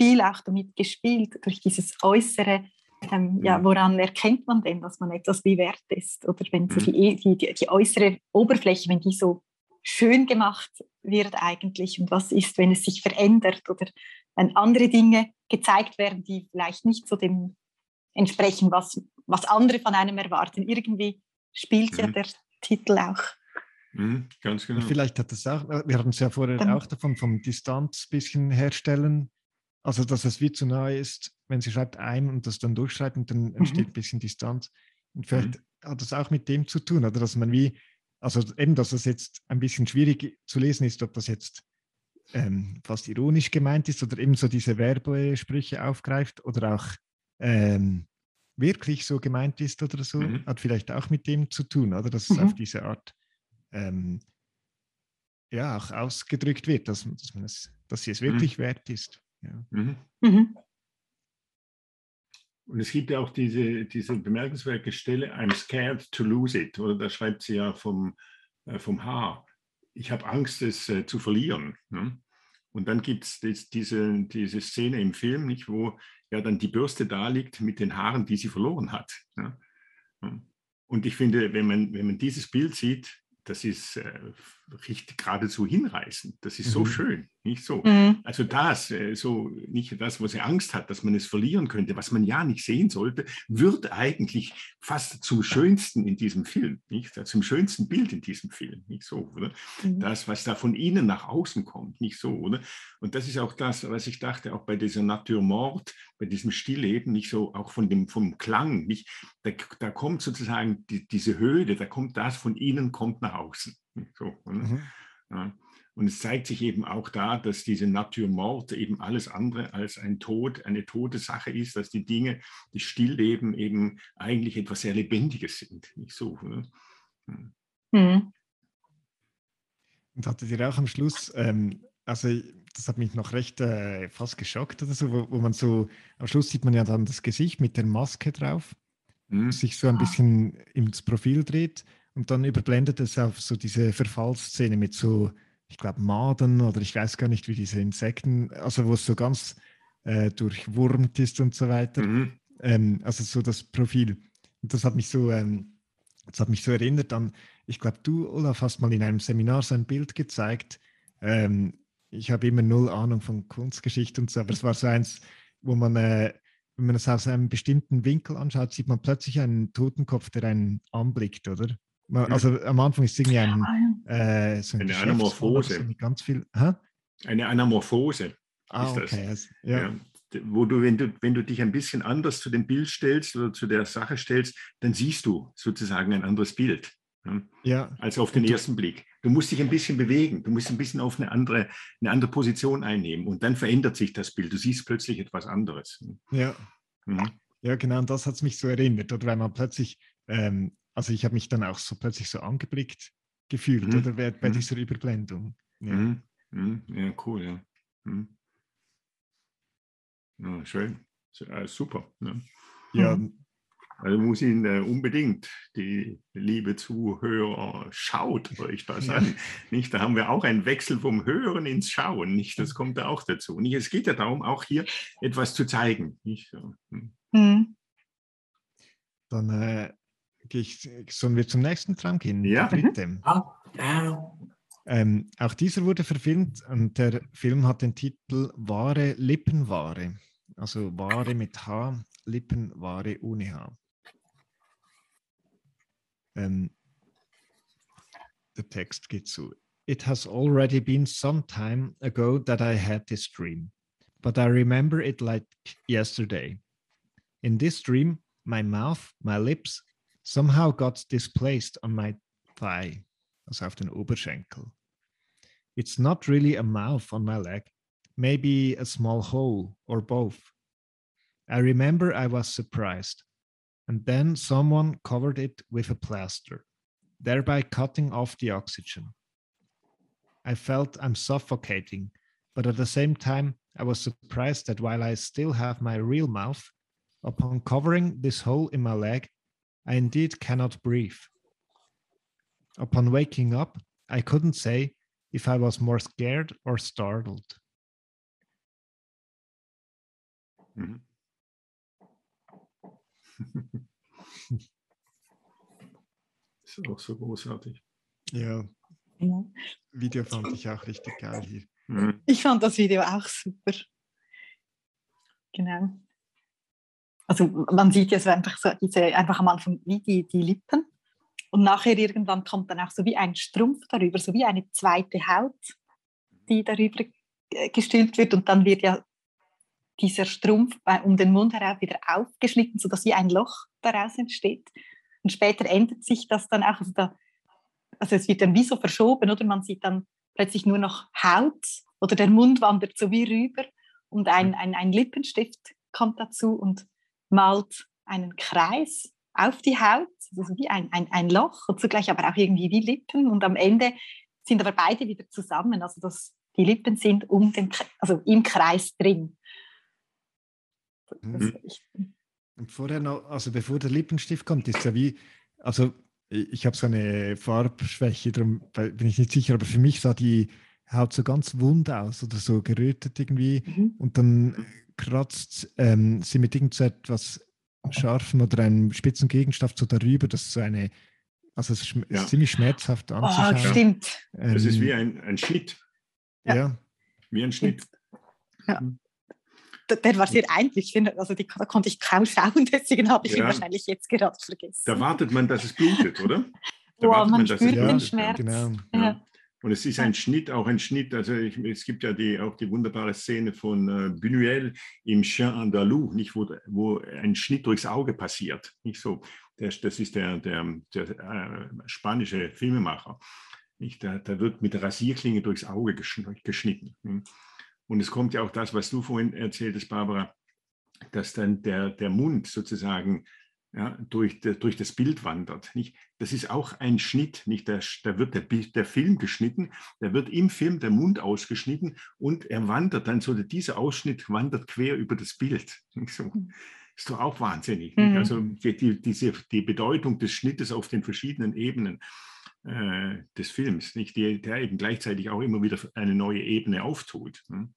viel auch damit gespielt, durch dieses Äußere. Ähm, ja, woran erkennt man denn, dass man etwas wie wert ist? Oder wenn so mhm. die, die, die äußere Oberfläche, wenn die so schön gemacht wird eigentlich und was ist, wenn es sich verändert oder wenn andere Dinge gezeigt werden, die vielleicht nicht so dem entsprechen, was, was andere von einem erwarten. Irgendwie spielt mhm. ja der Titel auch. Mhm, ganz genau. vielleicht hat es auch, wir hatten es ja vorher Dann, auch davon, vom Distanz ein bisschen herstellen. Also, dass es wie zu nahe ist, wenn sie schreibt ein und das dann durchschreibt und dann entsteht mhm. ein bisschen Distanz. Und vielleicht mhm. hat das auch mit dem zu tun, oder dass man wie, also eben, dass es jetzt ein bisschen schwierig zu lesen ist, ob das jetzt ähm, fast ironisch gemeint ist oder eben so diese Werbesprüche aufgreift oder auch ähm, wirklich so gemeint ist oder so, mhm. hat vielleicht auch mit dem zu tun, oder dass mhm. es auf diese Art ähm, ja auch ausgedrückt wird, dass, dass, man es, dass sie es mhm. wirklich mhm. wert ist. Ja. Und es gibt ja auch diese, diese bemerkenswerte Stelle, I'm scared to lose it, oder da schreibt sie ja vom, äh, vom Haar ich habe Angst, es äh, zu verlieren. Ne? Und dann gibt es diese, diese Szene im Film, nicht, wo ja dann die Bürste da liegt mit den Haaren, die sie verloren hat. Ne? Und ich finde, wenn man, wenn man dieses Bild sieht, das ist äh, richtig geradezu hinreißend. Das ist so mhm. schön, nicht so. Mhm. Also das, äh, so nicht das, wo sie Angst hat, dass man es verlieren könnte, was man ja nicht sehen sollte, wird eigentlich fast zum Schönsten in diesem Film, nicht? Zum schönsten Bild in diesem Film, nicht so, oder? Mhm. Das, was da von innen nach außen kommt, nicht so, oder? Und das ist auch das, was ich dachte, auch bei dieser Naturmord, bei diesem Stillleben, nicht so, auch von dem, vom Klang, nicht? Da, da kommt sozusagen die, diese Höhle, da kommt das von innen, kommt nach außen. So, mhm. ja. Und es zeigt sich eben auch da, dass diese Naturmord eben alles andere als ein Tod, eine tote Sache ist, dass die Dinge, die Stillleben eben eigentlich etwas sehr Lebendiges sind. Nicht so. Ne? Mhm. Und hattet ihr auch am Schluss, ähm, also das hat mich noch recht äh, fast geschockt oder so, wo, wo, man so, am Schluss sieht man ja dann das Gesicht mit der Maske drauf, mhm. sich so ein bisschen ins Profil dreht und dann überblendet es auf so diese Verfallsszene mit so, ich glaube, Maden oder ich weiß gar nicht, wie diese Insekten, also wo es so ganz äh, durchwurmt ist und so weiter. Mhm. Ähm, also so das Profil. Und das hat mich so, ähm, das hat mich so erinnert an, ich glaube, du, Olaf, hast mal in einem Seminar so ein Bild gezeigt. Ähm, ich habe immer null Ahnung von Kunstgeschichte und so, aber es war so eins, wo man, äh, wenn man es aus einem bestimmten Winkel anschaut, sieht man plötzlich einen Totenkopf, der einen anblickt, oder? Also am Anfang ist es irgendwie ein, äh, so ein eine Anamorphose. Ganz viel, hä? Eine Anamorphose ah, ist okay. das. Ja. ja. Wo du wenn, du, wenn du dich ein bisschen anders zu dem Bild stellst oder zu der Sache stellst, dann siehst du sozusagen ein anderes Bild. Ja. als auf den ersten Blick. Du musst dich ein bisschen bewegen, du musst ein bisschen auf eine andere, eine andere Position einnehmen und dann verändert sich das Bild. Du siehst plötzlich etwas anderes. Ja, mhm. ja genau, und das hat es mich so erinnert. Oder wenn man plötzlich ähm, also ich habe mich dann auch so plötzlich so angeblickt gefühlt mhm. oder bei, bei mhm. dieser Überblendung. Ja, mhm. mhm. ja cool, ja. Mhm. ja schön. Äh, super. Ja, ja Also muss ihn äh, unbedingt, die liebe Zuhörer, schaut euch das an. Nicht? Da haben wir auch einen Wechsel vom Hören ins Schauen. Nicht? Das kommt da auch dazu. Nicht? Es geht ja darum, auch hier etwas zu zeigen. Nicht? Mhm. Dann äh, ich, sollen wir zum nächsten Traum gehen? Ja. Dritte. Ja. Ähm, auch dieser wurde verfilmt und der Film hat den Titel Wahre Lippenware. Also Ware mit H, Lippenware ohne H. Ähm, der Text geht so. It has already been some time ago that I had this dream, but I remember it like yesterday. In this dream, my mouth, my lips somehow got displaced on my thigh, also auf den Oberschenkel. It's not really a mouth on my leg, maybe a small hole or both. I remember I was surprised, and then someone covered it with a plaster, thereby cutting off the oxygen. I felt I'm suffocating, but at the same time, I was surprised that while I still have my real mouth, upon covering this hole in my leg, I indeed cannot breathe. Upon waking up, I couldn't say if I was more scared or startled. *laughs* Mhm. ist auch so großartig. Ja. ja. Video fand ich auch richtig geil hier. Mhm. Ich fand das Video auch super. Genau. Also man sieht so einfach so diese, einfach am Anfang wie die, die Lippen. Und nachher irgendwann kommt dann auch so wie ein Strumpf darüber, so wie eine zweite Haut, die darüber gestülpt wird. Und dann wird ja dieser Strumpf um den Mund heraus wieder aufgeschnitten, sodass wie ein Loch daraus entsteht. Und später ändert sich das dann auch, also, da, also es wird dann wie so verschoben, oder? Man sieht dann plötzlich nur noch Haut oder der Mund wandert so wie rüber. Und ein, ein, ein Lippenstift kommt dazu und malt einen Kreis auf die Haut, also wie ein, ein, ein Loch und zugleich aber auch irgendwie wie Lippen und am Ende sind aber beide wieder zusammen, also dass die Lippen sind um den, also im Kreis drin. Mhm. Und vorher noch, also bevor der Lippenstift kommt, ist ja wie, also ich habe so eine Farbschwäche, darum bin ich nicht sicher, aber für mich sah die Haut so ganz wund aus oder so gerötet irgendwie mhm. und dann kratzt ähm, sie mit irgendetwas scharfen oder einem spitzen Gegenstand so darüber, dass so eine, also es ist ja. ziemlich schmerzhaft oh, anzuschauen. Oh, stimmt. Ähm, das ist wie ein, ein Schnitt. Ja. ja. Wie ein Schnitt. Ja. Der war sehr eindlich, also die, da konnte ich kaum schauen, *laughs* deswegen habe ich ja. ihn wahrscheinlich jetzt gerade vergessen. Da wartet man, dass es blutet, oder? Da Boah, man, man spürt den Schmerz. Genau. Ja. Und es ist ein Schnitt, auch ein Schnitt, also ich, es gibt ja die, auch die wunderbare Szene von äh, Buñuel im Chien Andalou, nicht, wo, wo ein Schnitt durchs Auge passiert. Nicht so. Der, das ist der, der, der äh, spanische Filmemacher. Nicht, da, da wird mit Rasierklinge durchs Auge geschnitten. Und es kommt ja auch das, was du vorhin erzähltest, Barbara, dass dann der, der Mund sozusagen ja, durch, durch das Bild wandert. Nicht? Das ist auch ein Schnitt, nicht? Da, da wird der, der Film geschnitten, da wird im Film der Mund ausgeschnitten und er wandert dann so, dieser Ausschnitt wandert quer über das Bild. Nicht so. Hm. Ist doch auch wahnsinnig. Mhm. Also die, diese, die Bedeutung des Schnittes auf den verschiedenen Ebenen äh, des Films, nicht? Die, der eben gleichzeitig auch immer wieder eine neue Ebene auftut. Ne?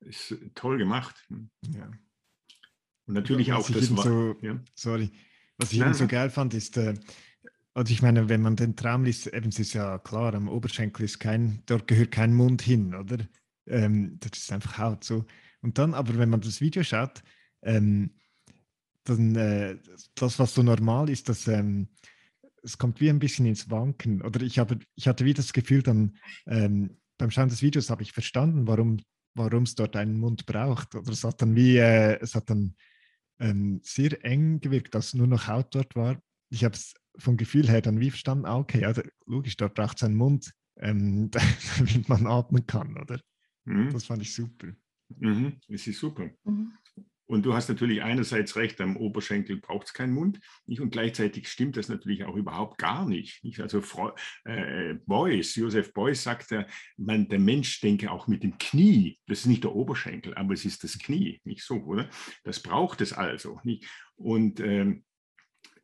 Ist toll gemacht. Hm. Ja. Und natürlich was auch das war, so, ja. sorry, was ich Nein. so geil fand, ist, äh, also ich meine, wenn man den Traum liest, eben es ist ja klar, am Oberschenkel ist kein, dort gehört kein Mund hin, oder? Ähm, das ist einfach Haut so. Und dann, aber wenn man das Video schaut, ähm, dann äh, das, was so normal ist, dass ähm, es kommt wie ein bisschen ins Wanken. Oder ich habe, ich hatte wie das Gefühl, dann ähm, beim Schauen des Videos habe ich verstanden, warum warum es dort einen Mund braucht. Oder es hat dann wie, äh, es hat dann ähm, sehr eng gewirkt, dass nur noch Haut dort war. Ich habe es vom Gefühl her dann wie verstanden, ah, okay, also logisch, dort braucht es einen Mund, ähm, *laughs* damit man atmen kann, oder? Mhm. Das fand ich super. Mhm. Es ist super. Mhm. Und du hast natürlich einerseits recht, am Oberschenkel braucht es keinen Mund. Nicht? Und gleichzeitig stimmt das natürlich auch überhaupt gar nicht. nicht? Also äh, Beuys, Josef Beuys sagt, der, man, der Mensch denke auch mit dem Knie. Das ist nicht der Oberschenkel, aber es ist das Knie. Nicht so, oder? Das braucht es also. Nicht? Und ähm,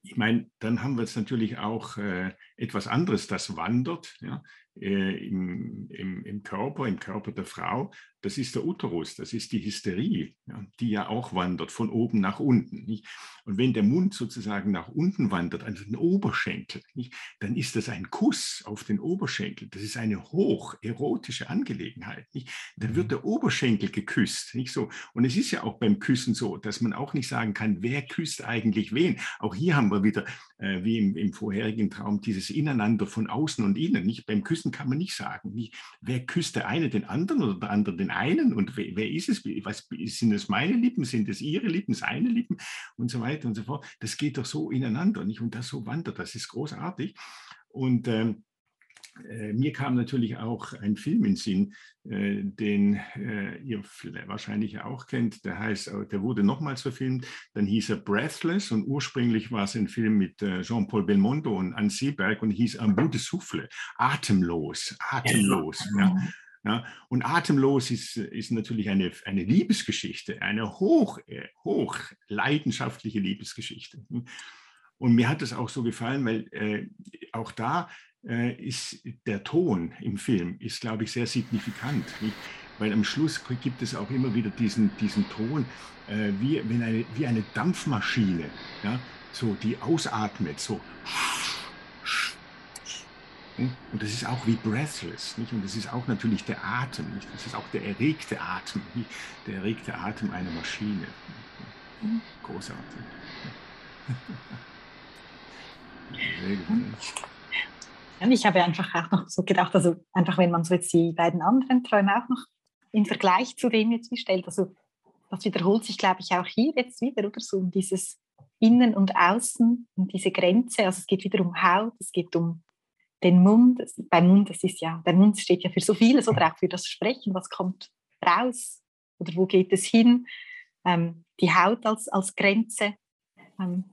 ich meine, dann haben wir jetzt natürlich auch äh, etwas anderes, das wandert. Ja? Äh, im, im, im, Körper, im Körper der Frau, das ist der Uterus, das ist die Hysterie, ja, die ja auch wandert von oben nach unten. Nicht? Und wenn der Mund sozusagen nach unten wandert, an den Oberschenkel, nicht, dann ist das ein Kuss auf den Oberschenkel. Das ist eine hoch erotische Angelegenheit. Nicht? Dann wird mhm. der Oberschenkel geküsst. Nicht so. Und es ist ja auch beim Küssen so, dass man auch nicht sagen kann, wer küsst eigentlich wen. Auch hier haben wir wieder, äh, wie im, im vorherigen Traum, dieses Ineinander von außen und innen. Nicht? Beim Küssen kann man nicht sagen, wie, wer küsst der eine den anderen oder der andere den einen und wer, wer ist es? Was, sind es meine Lippen? Sind es ihre Lippen? Seine Lippen? Und so weiter und so fort. Das geht doch so ineinander, nicht? Und das so wandert, das ist großartig. Und ähm, äh, mir kam natürlich auch ein Film in Sinn, äh, den äh, ihr wahrscheinlich auch kennt. Der heißt, äh, der wurde nochmals verfilmt. Dann hieß er Breathless und ursprünglich war es ein Film mit äh, Jean-Paul Belmondo und Anne Seberg und hieß Un bout de souffle, atemlos, atemlos. Ja. Ja, und atemlos ist, ist natürlich eine, eine Liebesgeschichte, eine hoch, äh, hoch leidenschaftliche Liebesgeschichte. Und mir hat es auch so gefallen, weil äh, auch da äh, ist der Ton im Film, ist, glaube ich, sehr signifikant. Nicht? Weil am Schluss gibt es auch immer wieder diesen, diesen Ton, äh, wie, wenn eine, wie eine Dampfmaschine, ja, so, die ausatmet, so. Und das ist auch wie breathless, nicht? Und das ist auch natürlich der Atem, nicht? Das ist auch der erregte Atem, nicht? der erregte Atem einer Maschine. Großartig. *laughs* Sehr gut. Ich habe einfach auch noch so gedacht, also einfach wenn man so jetzt die beiden anderen Träume auch noch im Vergleich zu dem jetzt stellt, also das wiederholt sich, glaube ich, auch hier jetzt wieder, oder so um dieses Innen und Außen, um diese Grenze. Also es geht wieder um Haut, es geht um den Mund. Beim Mund, das ist ja, der Mund steht ja für so vieles oder auch für das Sprechen, was kommt raus oder wo geht es hin. Ähm, die Haut als, als Grenze. Ähm,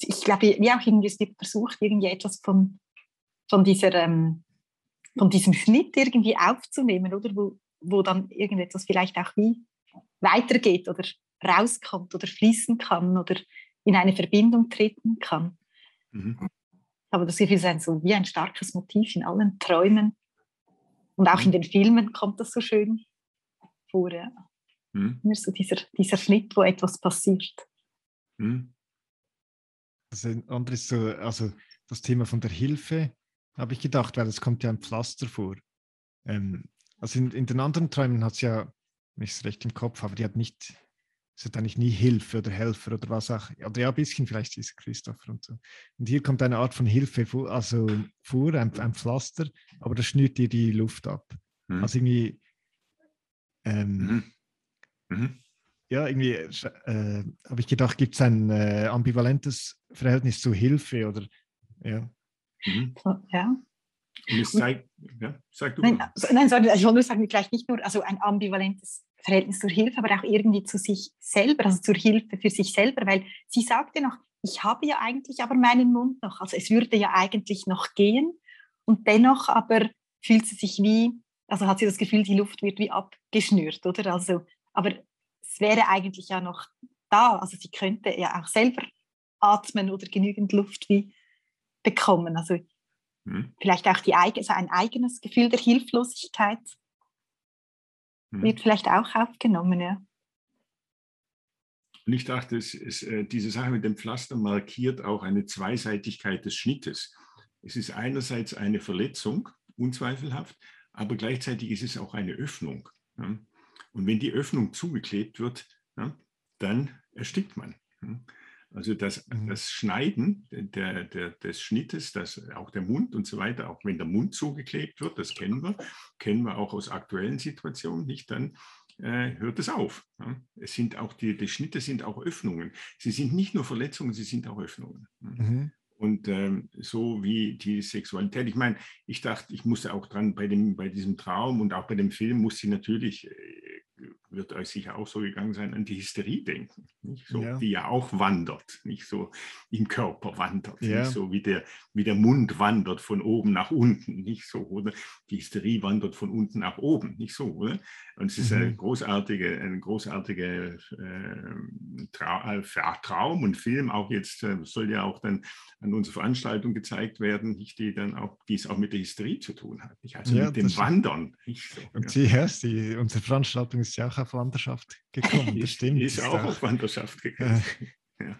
ich glaube, wie auch irgendwie es wird versucht, irgendwie etwas von, von, dieser, ähm, von diesem Schnitt irgendwie aufzunehmen, oder? Wo, wo dann irgendetwas vielleicht auch wie weitergeht oder rauskommt oder fließen kann oder in eine Verbindung treten kann. Mhm. Aber das Gefühl, ist so wie ein starkes Motiv in allen Träumen. Und auch in den Filmen kommt das so schön vor. Ja. Mhm. Immer so dieser, dieser Schnitt, wo etwas passiert. Mhm. Also anderes so, also das Thema von der Hilfe habe ich gedacht, weil es kommt ja ein Pflaster vor. Ähm, also in, in, den anderen Träumen hat es ja, wenn ich es recht im Kopf habe, die hat nicht, es hat eigentlich nie Hilfe oder Helfer oder was auch. Oder ja, ein bisschen vielleicht ist Christopher und so. Und hier kommt eine Art von Hilfe vor, also vor, ein, ein Pflaster, aber das schnürt dir die Luft ab. Mhm. Also irgendwie ähm, mhm. Mhm ja, irgendwie äh, habe ich gedacht, gibt es ein äh, ambivalentes Verhältnis zu Hilfe oder ja. Mhm. Ja. Und es zeigt, ja, sag du. Nein, also, nein sorry, ich wollte nur sagen, vielleicht nicht nur also ein ambivalentes Verhältnis zur Hilfe, aber auch irgendwie zu sich selber, also zur Hilfe für sich selber, weil sie sagte noch, ich habe ja eigentlich aber meinen Mund noch, also es würde ja eigentlich noch gehen und dennoch aber fühlt sie sich wie, also hat sie das Gefühl, die Luft wird wie abgeschnürt, oder? Also, aber es wäre eigentlich ja noch da. Also sie könnte ja auch selber atmen oder genügend Luft wie bekommen. Also mhm. vielleicht auch die, also ein eigenes Gefühl der Hilflosigkeit mhm. wird vielleicht auch aufgenommen, ja. Und ich dachte, es, es, äh, diese Sache mit dem Pflaster markiert auch eine Zweiseitigkeit des Schnittes. Es ist einerseits eine Verletzung, unzweifelhaft, aber gleichzeitig ist es auch eine Öffnung. Ja. Und wenn die Öffnung zugeklebt wird, ja, dann erstickt man. Also das, mhm. das Schneiden der, der, des Schnittes, das, auch der Mund und so weiter, auch wenn der Mund zugeklebt wird, das kennen wir, kennen wir auch aus aktuellen Situationen nicht, dann äh, hört es auf. Ja. Es sind auch die, die Schnitte sind auch Öffnungen. Sie sind nicht nur Verletzungen, sie sind auch Öffnungen. Mhm. Und ähm, so wie die Sexualität, ich meine, ich dachte, ich musste auch dran bei, dem, bei diesem Traum und auch bei dem Film, musste ich natürlich äh, wird euch sicher auch so gegangen sein, an die Hysterie denken, nicht? So, ja. die ja auch wandert, nicht so im Körper wandert, ja. nicht so wie der, wie der Mund wandert von oben nach unten, nicht so, oder? Die Hysterie wandert von unten nach oben, nicht so, oder? Und es ist mhm. ein großartiger ein großartige, äh, Tra äh, Traum und Film, auch jetzt äh, soll ja auch dann an unserer Veranstaltung gezeigt werden, nicht, die dann auch, die es auch mit der Hysterie zu tun hat, nicht? also ja, mit dem Wandern. Nicht so, und ja. ja, die, unsere Veranstaltung ist ja auch auf Wanderschaft gekommen, *laughs* das stimmt. Ist, ist auch, auf Wanderschaft gekommen. *laughs* ja.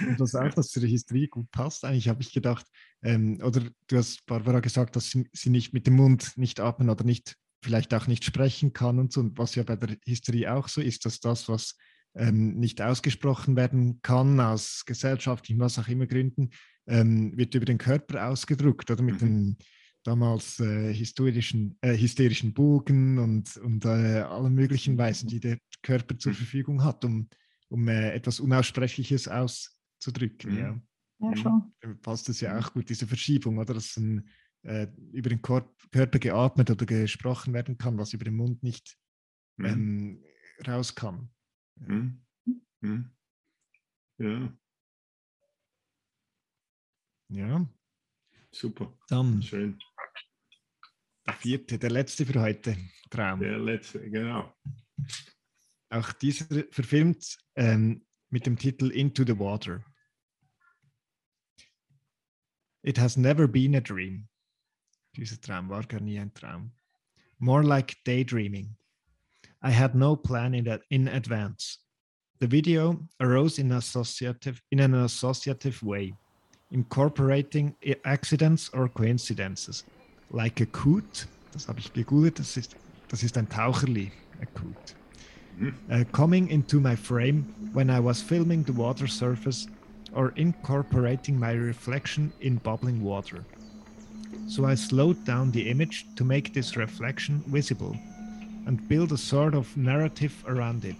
Und das auch, dass zu der Hysterie gut passt. Eigentlich habe ich gedacht, ähm, oder du hast Barbara gesagt, dass sie, sie nicht mit dem Mund nicht atmen oder nicht vielleicht auch nicht sprechen kann und so. Und was ja bei der Hysterie auch so ist, dass das, was ähm, nicht ausgesprochen werden kann, aus gesellschaftlichen, was auch immer Gründen, ähm, wird über den Körper ausgedrückt oder mit mhm. den damals äh, historischen, äh, hysterischen Bogen und, und äh, allen möglichen Weisen, die der Körper zur mhm. Verfügung hat, um, um äh, etwas Unaussprechliches auszudrücken. Mhm. Ja. ja, schon. Passt das ja auch gut, diese Verschiebung, oder? Dass ein äh, über den Kor Körper geatmet oder gesprochen werden kann, was über den Mund nicht mhm. ähm, raus kann. Mhm. Mhm. Ja. Ja. Super. Dann Schön. Der vierte, der letzte für heute, Traum. Der letzte, genau. Auch dieser verfilmt ähm, mit dem Titel Into the Water. It has never been a dream. Dieser Traum war gar nie ein Traum. More like daydreaming. I had no plan in, that, in advance. The video arose in, associative, in an associative way, incorporating accidents or coincidences, like a coot, das habe ich gegoogelt, das ist, das ist ein Taucherli, a coot, mm. uh, coming into my frame when I was filming the water surface or incorporating my reflection in bubbling water. So I slowed down the image to make this reflection visible and build a sort of narrative around it,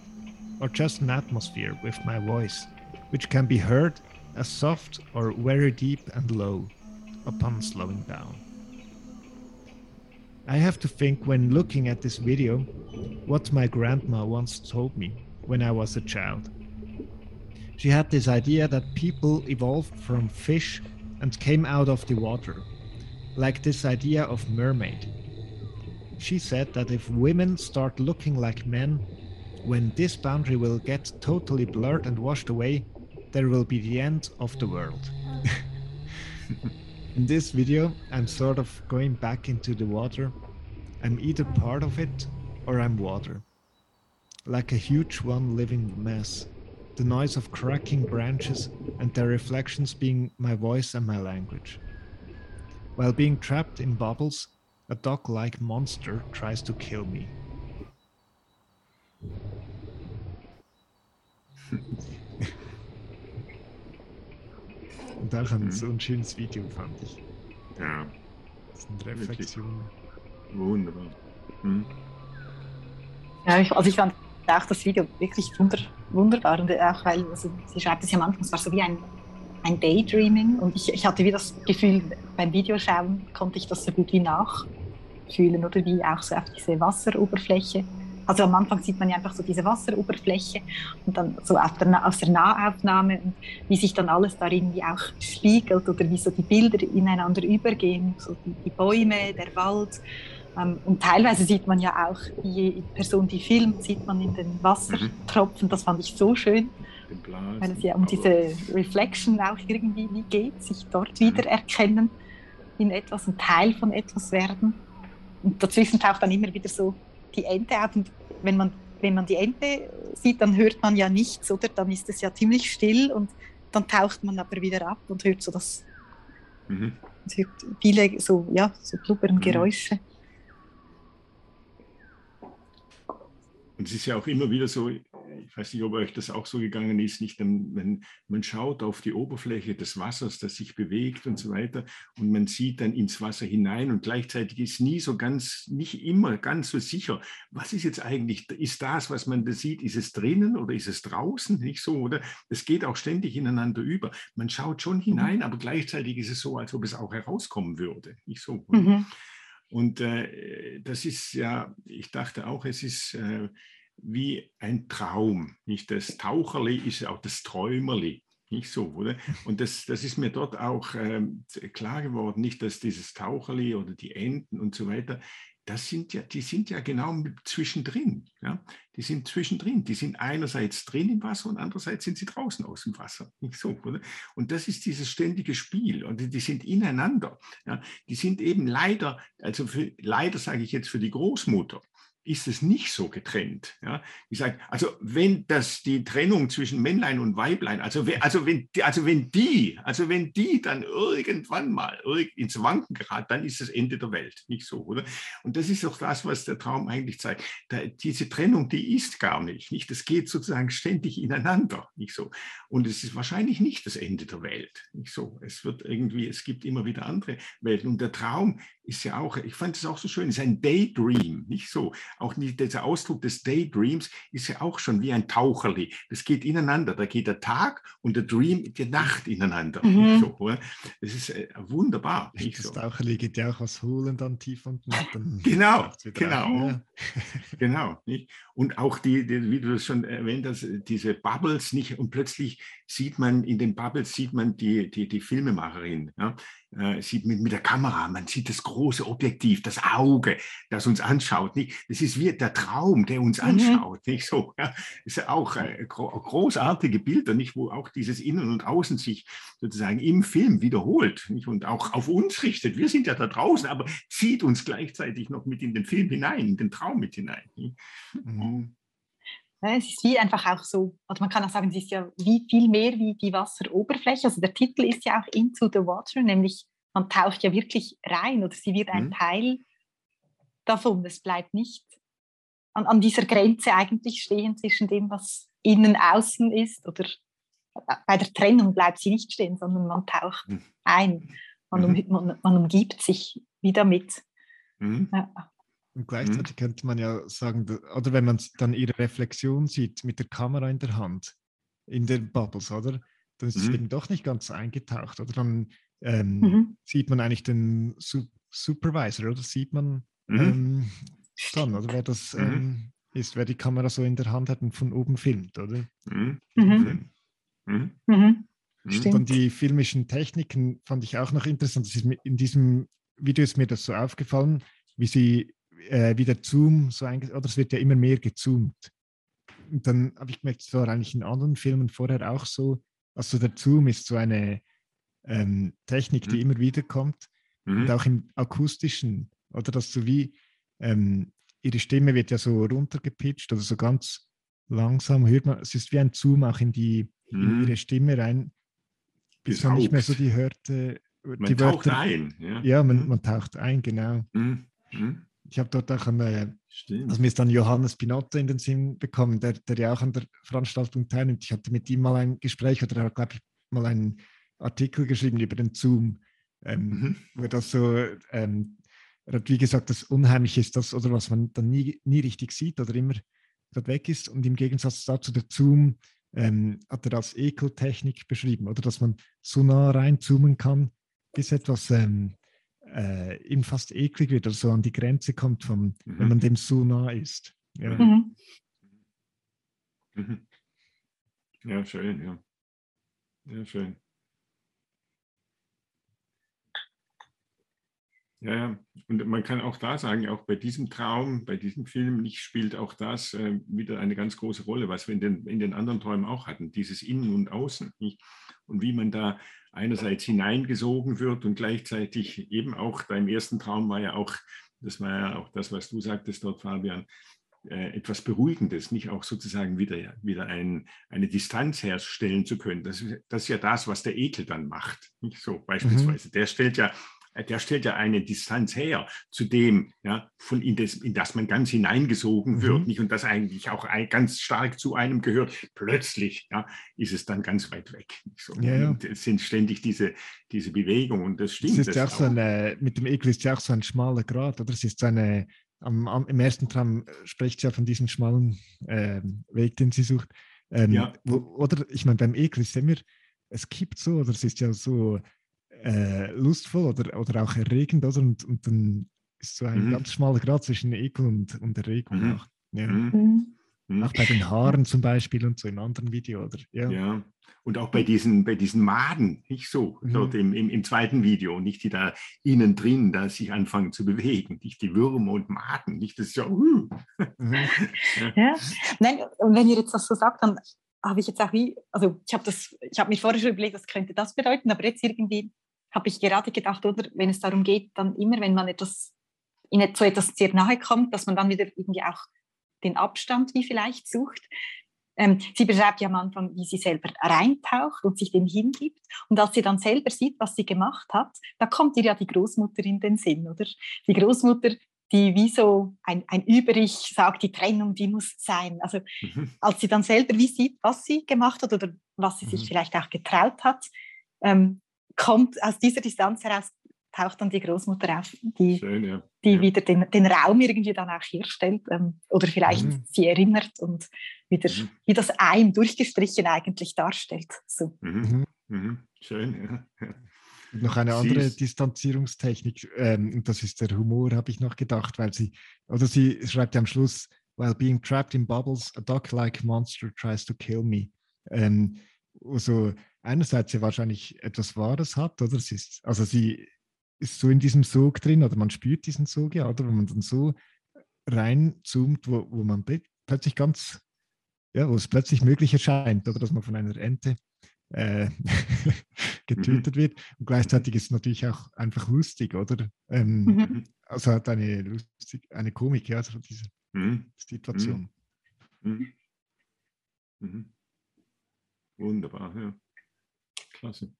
or just an atmosphere with my voice, which can be heard as soft or very deep and low upon slowing down. I have to think when looking at this video what my grandma once told me when I was a child. She had this idea that people evolved from fish and came out of the water like this idea of mermaid. She said that if women start looking like men, when this boundary will get totally blurred and washed away, there will be the end of the world. *laughs* In this video, I'm sort of going back into the water. I'm either part of it or I'm water. Like a huge one living mass, the noise of cracking branches and their reflections being my voice and my language. While being trapped in bubbles, a dog like monster tries to kill me. *laughs* Und auch ein, mhm. so ein schönes Video, fand ich. Ja. Das sind Reflexionen. Wunderbar. Hm. Ja, ich, also ich fand auch das Video wirklich wunder, wunderbar und auch weil, also sie schreibt es ja manchmal, es war so wie ein ein Daydreaming und ich, ich hatte wie das Gefühl, beim Videoschauen konnte ich das so gut wie nachfühlen oder wie auch so auf diese Wasseroberfläche. Also am Anfang sieht man ja einfach so diese Wasseroberfläche und dann so auf der, aus der Nahaufnahme und wie sich dann alles darin wie auch spiegelt oder wie so die Bilder ineinander übergehen, so die, die Bäume, der Wald. Ähm, und teilweise sieht man ja auch die Person, die filmt, sieht man in den Wassertropfen. Das fand ich so schön Blasen. Weil es ja um diese Reflection auch irgendwie geht, sich dort mhm. wiedererkennen in etwas, ein Teil von etwas werden. Und dazwischen taucht dann immer wieder so die Ente auf. Und wenn man, wenn man die Ente sieht, dann hört man ja nichts, oder? Dann ist es ja ziemlich still und dann taucht man aber wieder ab und hört so das. Mhm. hört viele so, ja, so blubbern mhm. Geräusche. Und es ist ja auch immer wieder so, ich weiß nicht, ob euch das auch so gegangen ist, nicht, wenn man schaut auf die Oberfläche des Wassers, das sich bewegt und so weiter, und man sieht dann ins Wasser hinein und gleichzeitig ist nie so ganz, nicht immer ganz so sicher, was ist jetzt eigentlich, ist das, was man da sieht, ist es drinnen oder ist es draußen, nicht so, oder? Es geht auch ständig ineinander über. Man schaut schon hinein, aber gleichzeitig ist es so, als ob es auch herauskommen würde, nicht so. Mhm. Und äh, das ist ja, ich dachte auch, es ist äh, wie ein Traum. Nicht das Taucherli ist auch das Träumerli. Nicht so, oder? *laughs* Und das, das ist mir dort auch ähm, klar geworden, nicht, dass dieses Taucherli oder die Enten und so weiter, das sind ja, die sind ja genau zwischendrin. Ja? Die sind zwischendrin. Die sind einerseits drin im Wasser und andererseits sind sie draußen aus dem Wasser. Nicht so, oder? Und das ist dieses ständige Spiel. Und die sind ineinander. Ja? Die sind eben leider, also für, leider sage ich jetzt für die Großmutter, ist es nicht so getrennt. Ja? Ich sage, also wenn das die Trennung zwischen Männlein und Weiblein, also, also, wenn, also wenn die, also wenn die dann irgendwann mal ins Wanken geraten, dann ist das Ende der Welt, nicht so, oder? Und das ist auch das, was der Traum eigentlich zeigt. Da, diese Trennung, die ist gar nicht, nicht. Das geht sozusagen ständig ineinander, nicht so. Und es ist wahrscheinlich nicht das Ende der Welt, nicht so. Es wird irgendwie, es gibt immer wieder andere Welten. Und der Traum ist ja auch, ich fand es auch so schön, ist ein Daydream, nicht so. Auch dieser Ausdruck des Daydreams ist ja auch schon wie ein Taucherli. Das geht ineinander. Da geht der Tag und der Dream, die Nacht ineinander. Mhm. So, oder? Das ist äh, wunderbar. Nicht das so. Taucherli geht ja auch was holen dann tief unten. Dann *laughs* genau, genau. Ja. *laughs* *laughs* genau. Nicht? Und auch die, die, wie du das schon erwähnt hast, diese Bubbles nicht und plötzlich sieht man in den Bubbles sieht man die, die, die Filmemacherin. Ja? Äh, sieht mit, mit der Kamera, man sieht das große Objektiv, das Auge, das uns anschaut. Nicht? Das ist wie der Traum, der uns mhm. anschaut. Mhm. Nicht so? Ja? Das ist ja auch äh, großartige Bilder, nicht? wo auch dieses Innen und Außen sich sozusagen im Film wiederholt nicht? und auch auf uns richtet. Wir sind ja da draußen, aber zieht uns gleichzeitig noch mit in den Film hinein, in den Traum mit hinein. Mhm. Es ist wie einfach auch so, oder man kann auch sagen, es ist ja wie viel mehr wie die Wasseroberfläche. Also der Titel ist ja auch Into the Water, nämlich man taucht ja wirklich rein oder sie wird ein mhm. Teil davon. Es bleibt nicht an, an, dieser Grenze eigentlich stehen zwischen dem, was innen, außen ist oder bei der Trennung bleibt sie nicht stehen, sondern man taucht mhm. ein. Man, um, mhm. man, man, umgibt sich wieder mit. Mhm. Ja. Und gleichzeitig mhm. könnte man ja sagen, oder wenn man dann ihre Reflexion sieht mit der Kamera in der Hand, in den Bubbles, oder? Dann ist mhm. es eben doch nicht ganz eingetaucht. Oder dann ähm, mhm. sieht man eigentlich den Su Supervisor, oder sieht man mhm. ähm, dann, oder wer das mhm. ähm, ist, wer die Kamera so in der Hand hat und von oben filmt, oder? Mhm. Und die filmischen Techniken fand ich auch noch interessant. Das ist in diesem Video ist mir das so aufgefallen, wie sie äh, wie der Zoom so eingesetzt, oder es wird ja immer mehr gezoomt. Und dann habe ich gemerkt, es war eigentlich in anderen Filmen vorher auch so, also der Zoom ist so eine ähm, Technik, die mhm. immer wieder kommt mhm. und auch im akustischen, oder dass so wie ähm, ihre Stimme wird ja so runtergepitcht oder so ganz langsam hört man, es ist wie ein Zoom auch in die mhm. in ihre Stimme rein, bis man nicht mehr so die hörte. Man die taucht Wörter, ein. Ja, ja man, mhm. man, taucht ein, genau. Mhm. Mhm. Ich habe dort auch eine, also mir ist dann Johannes Pinotto in den Sinn bekommen, der, der ja auch an der Veranstaltung teilnimmt. Ich hatte mit ihm mal ein Gespräch oder er hat, glaube ich, mal einen Artikel geschrieben über den Zoom, ähm, mhm. wo das so, ähm, er hat wie gesagt, das Unheimliche ist das, oder was man dann nie, nie richtig sieht oder immer gerade weg ist. Und im Gegensatz dazu der Zoom ähm, hat er als Ekeltechnik beschrieben, oder dass man so nah reinzoomen kann, bis etwas ähm, äh, ihm fast eklig wird, also an die Grenze kommt, vom, mhm. wenn man dem so nah ist. Ja, mhm. mhm. ja schön, ja. Ja, schön. Ja, ja, und man kann auch da sagen, auch bei diesem Traum, bei diesem Film nicht spielt auch das äh, wieder eine ganz große Rolle, was wir in den, in den anderen Träumen auch hatten, dieses Innen und Außen. Nicht? Und wie man da einerseits hineingesogen wird und gleichzeitig eben auch, dein ersten Traum war ja auch, das war ja auch das, was du sagtest dort, Fabian, äh, etwas Beruhigendes, nicht auch sozusagen wieder, wieder ein, eine Distanz herstellen zu können. Das, das ist ja das, was der Ekel dann macht. Nicht so beispielsweise. Mhm. Der stellt ja der stellt ja eine Distanz her zu dem, ja, von in das, in das man ganz hineingesogen wird, mhm. nicht und das eigentlich auch ein, ganz stark zu einem gehört. Plötzlich, ja, ist es dann ganz weit weg. So, ja, ja. Es sind ständig diese, diese Bewegungen und das stimmt. Es ist ja auch, auch. So eine, mit dem Ekel ist ja auch so ein schmaler Grad, oder? Es ist so eine, am, am, im ersten Traum spricht sie ja von diesem schmalen äh, Weg, den sie sucht. Ähm, ja. Wo, oder ich meine, beim Ekel ist es immer, es gibt so, oder es ist ja so, äh, lustvoll oder, oder auch erregend, oder? Und, und dann ist so ein mhm. ganz schmaler Grad zwischen Ekel und, und Erregung. Mhm. Ja. Mhm. Hm. Auch bei den Haaren zum Beispiel und so in anderen Video, oder? Ja. ja. Und auch bei diesen, bei diesen Maden, nicht so, mhm. dort im, im, im, zweiten Video, nicht die da innen drin, da sich anfangen zu bewegen, nicht die Würmer und Maden, nicht das so. Uh. Mhm. *laughs* ja. Nein, und wenn ihr jetzt das so sagt, dann habe ich jetzt auch wie, also ich habe das, ich habe mir vorher schon überlegt, was könnte das bedeuten, aber jetzt irgendwie habe ich gerade gedacht, oder wenn es darum geht, dann immer, wenn man etwas in so etwas sehr nahe kommt, dass man dann wieder irgendwie auch den Abstand wie vielleicht sucht. Ähm, sie beschreibt ja am Anfang, wie sie selber reintaucht und sich dem hingibt. Und als sie dann selber sieht, was sie gemacht hat, da kommt ihr ja die Großmutter in den Sinn, oder? Die Großmutter, die wie so ein, ein Über-Ich sagt, die Trennung, die muss sein. Also mhm. als sie dann selber wie sieht, was sie gemacht hat oder was sie mhm. sich vielleicht auch getraut hat, ähm, kommt aus dieser Distanz heraus taucht dann die Großmutter auf, die, Schön, ja. die ja. wieder den, den Raum irgendwie dann auch herstellt ähm, oder vielleicht mhm. sie erinnert und wieder mhm. wie das Ein durchgestrichen eigentlich darstellt. So. Mhm. mhm. mhm. Schön, ja. Noch eine andere Süß. Distanzierungstechnik, ähm, und das ist der Humor, habe ich noch gedacht, weil sie, oder sie schreibt ja am Schluss, while being trapped in bubbles, a dog-like monster tries to kill me. Ähm, also einerseits sie wahrscheinlich etwas Wahres hat, oder? Sie ist, also sie ist so in diesem Sog drin oder man spürt diesen Sog ja, oder wenn man dann so reinzoomt, wo, wo man plötzlich ganz, ja, wo es plötzlich möglich erscheint, oder dass man von einer Ente äh, *laughs* getötet mhm. wird. Und gleichzeitig ist es natürlich auch einfach lustig, oder? Ähm, mhm. Also hat eine lustig, eine Komik, ja, also diese mhm. Situation. Mhm. Wunderbar, ja. Klasse.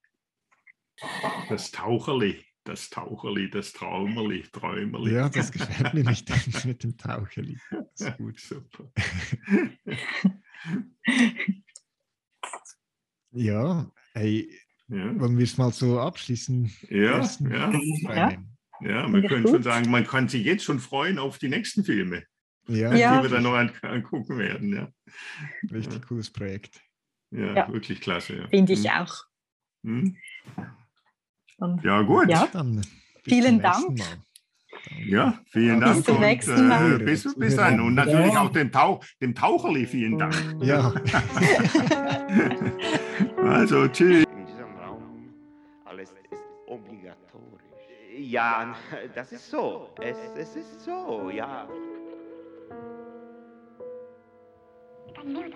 Das Taucherli das Taucherli, das Traumerli, Träumerli. Ja, das gefällt mir nicht mit dem Taucherli. Das ist gut. *laughs* Super. ja, hey, ja. wollen wir es mal so abschließen? Ja, ja. ja. ja wir können schon sagen, man kann sich jetzt schon freuen auf die nächsten Filme, ja. die wir dann noch angucken werden. Ja. Richtig cooles Projekt. Ja, wirklich klasse. Finde ich hm. auch. Hm? Und, ja, gut. Ja. Dann Vielen Dank. Ja, vielen Dank. Bis zum nächsten Mal. Und, äh, bis, bis dann. Und natürlich ja. auch dem, Tauch, dem Taucherli vielen Dank. Ja. *laughs* *laughs* also, tschüss. In diesem Raum alles ist obligatorisch. Ja, das ist so. Es, es ist so, ja. Dann nimm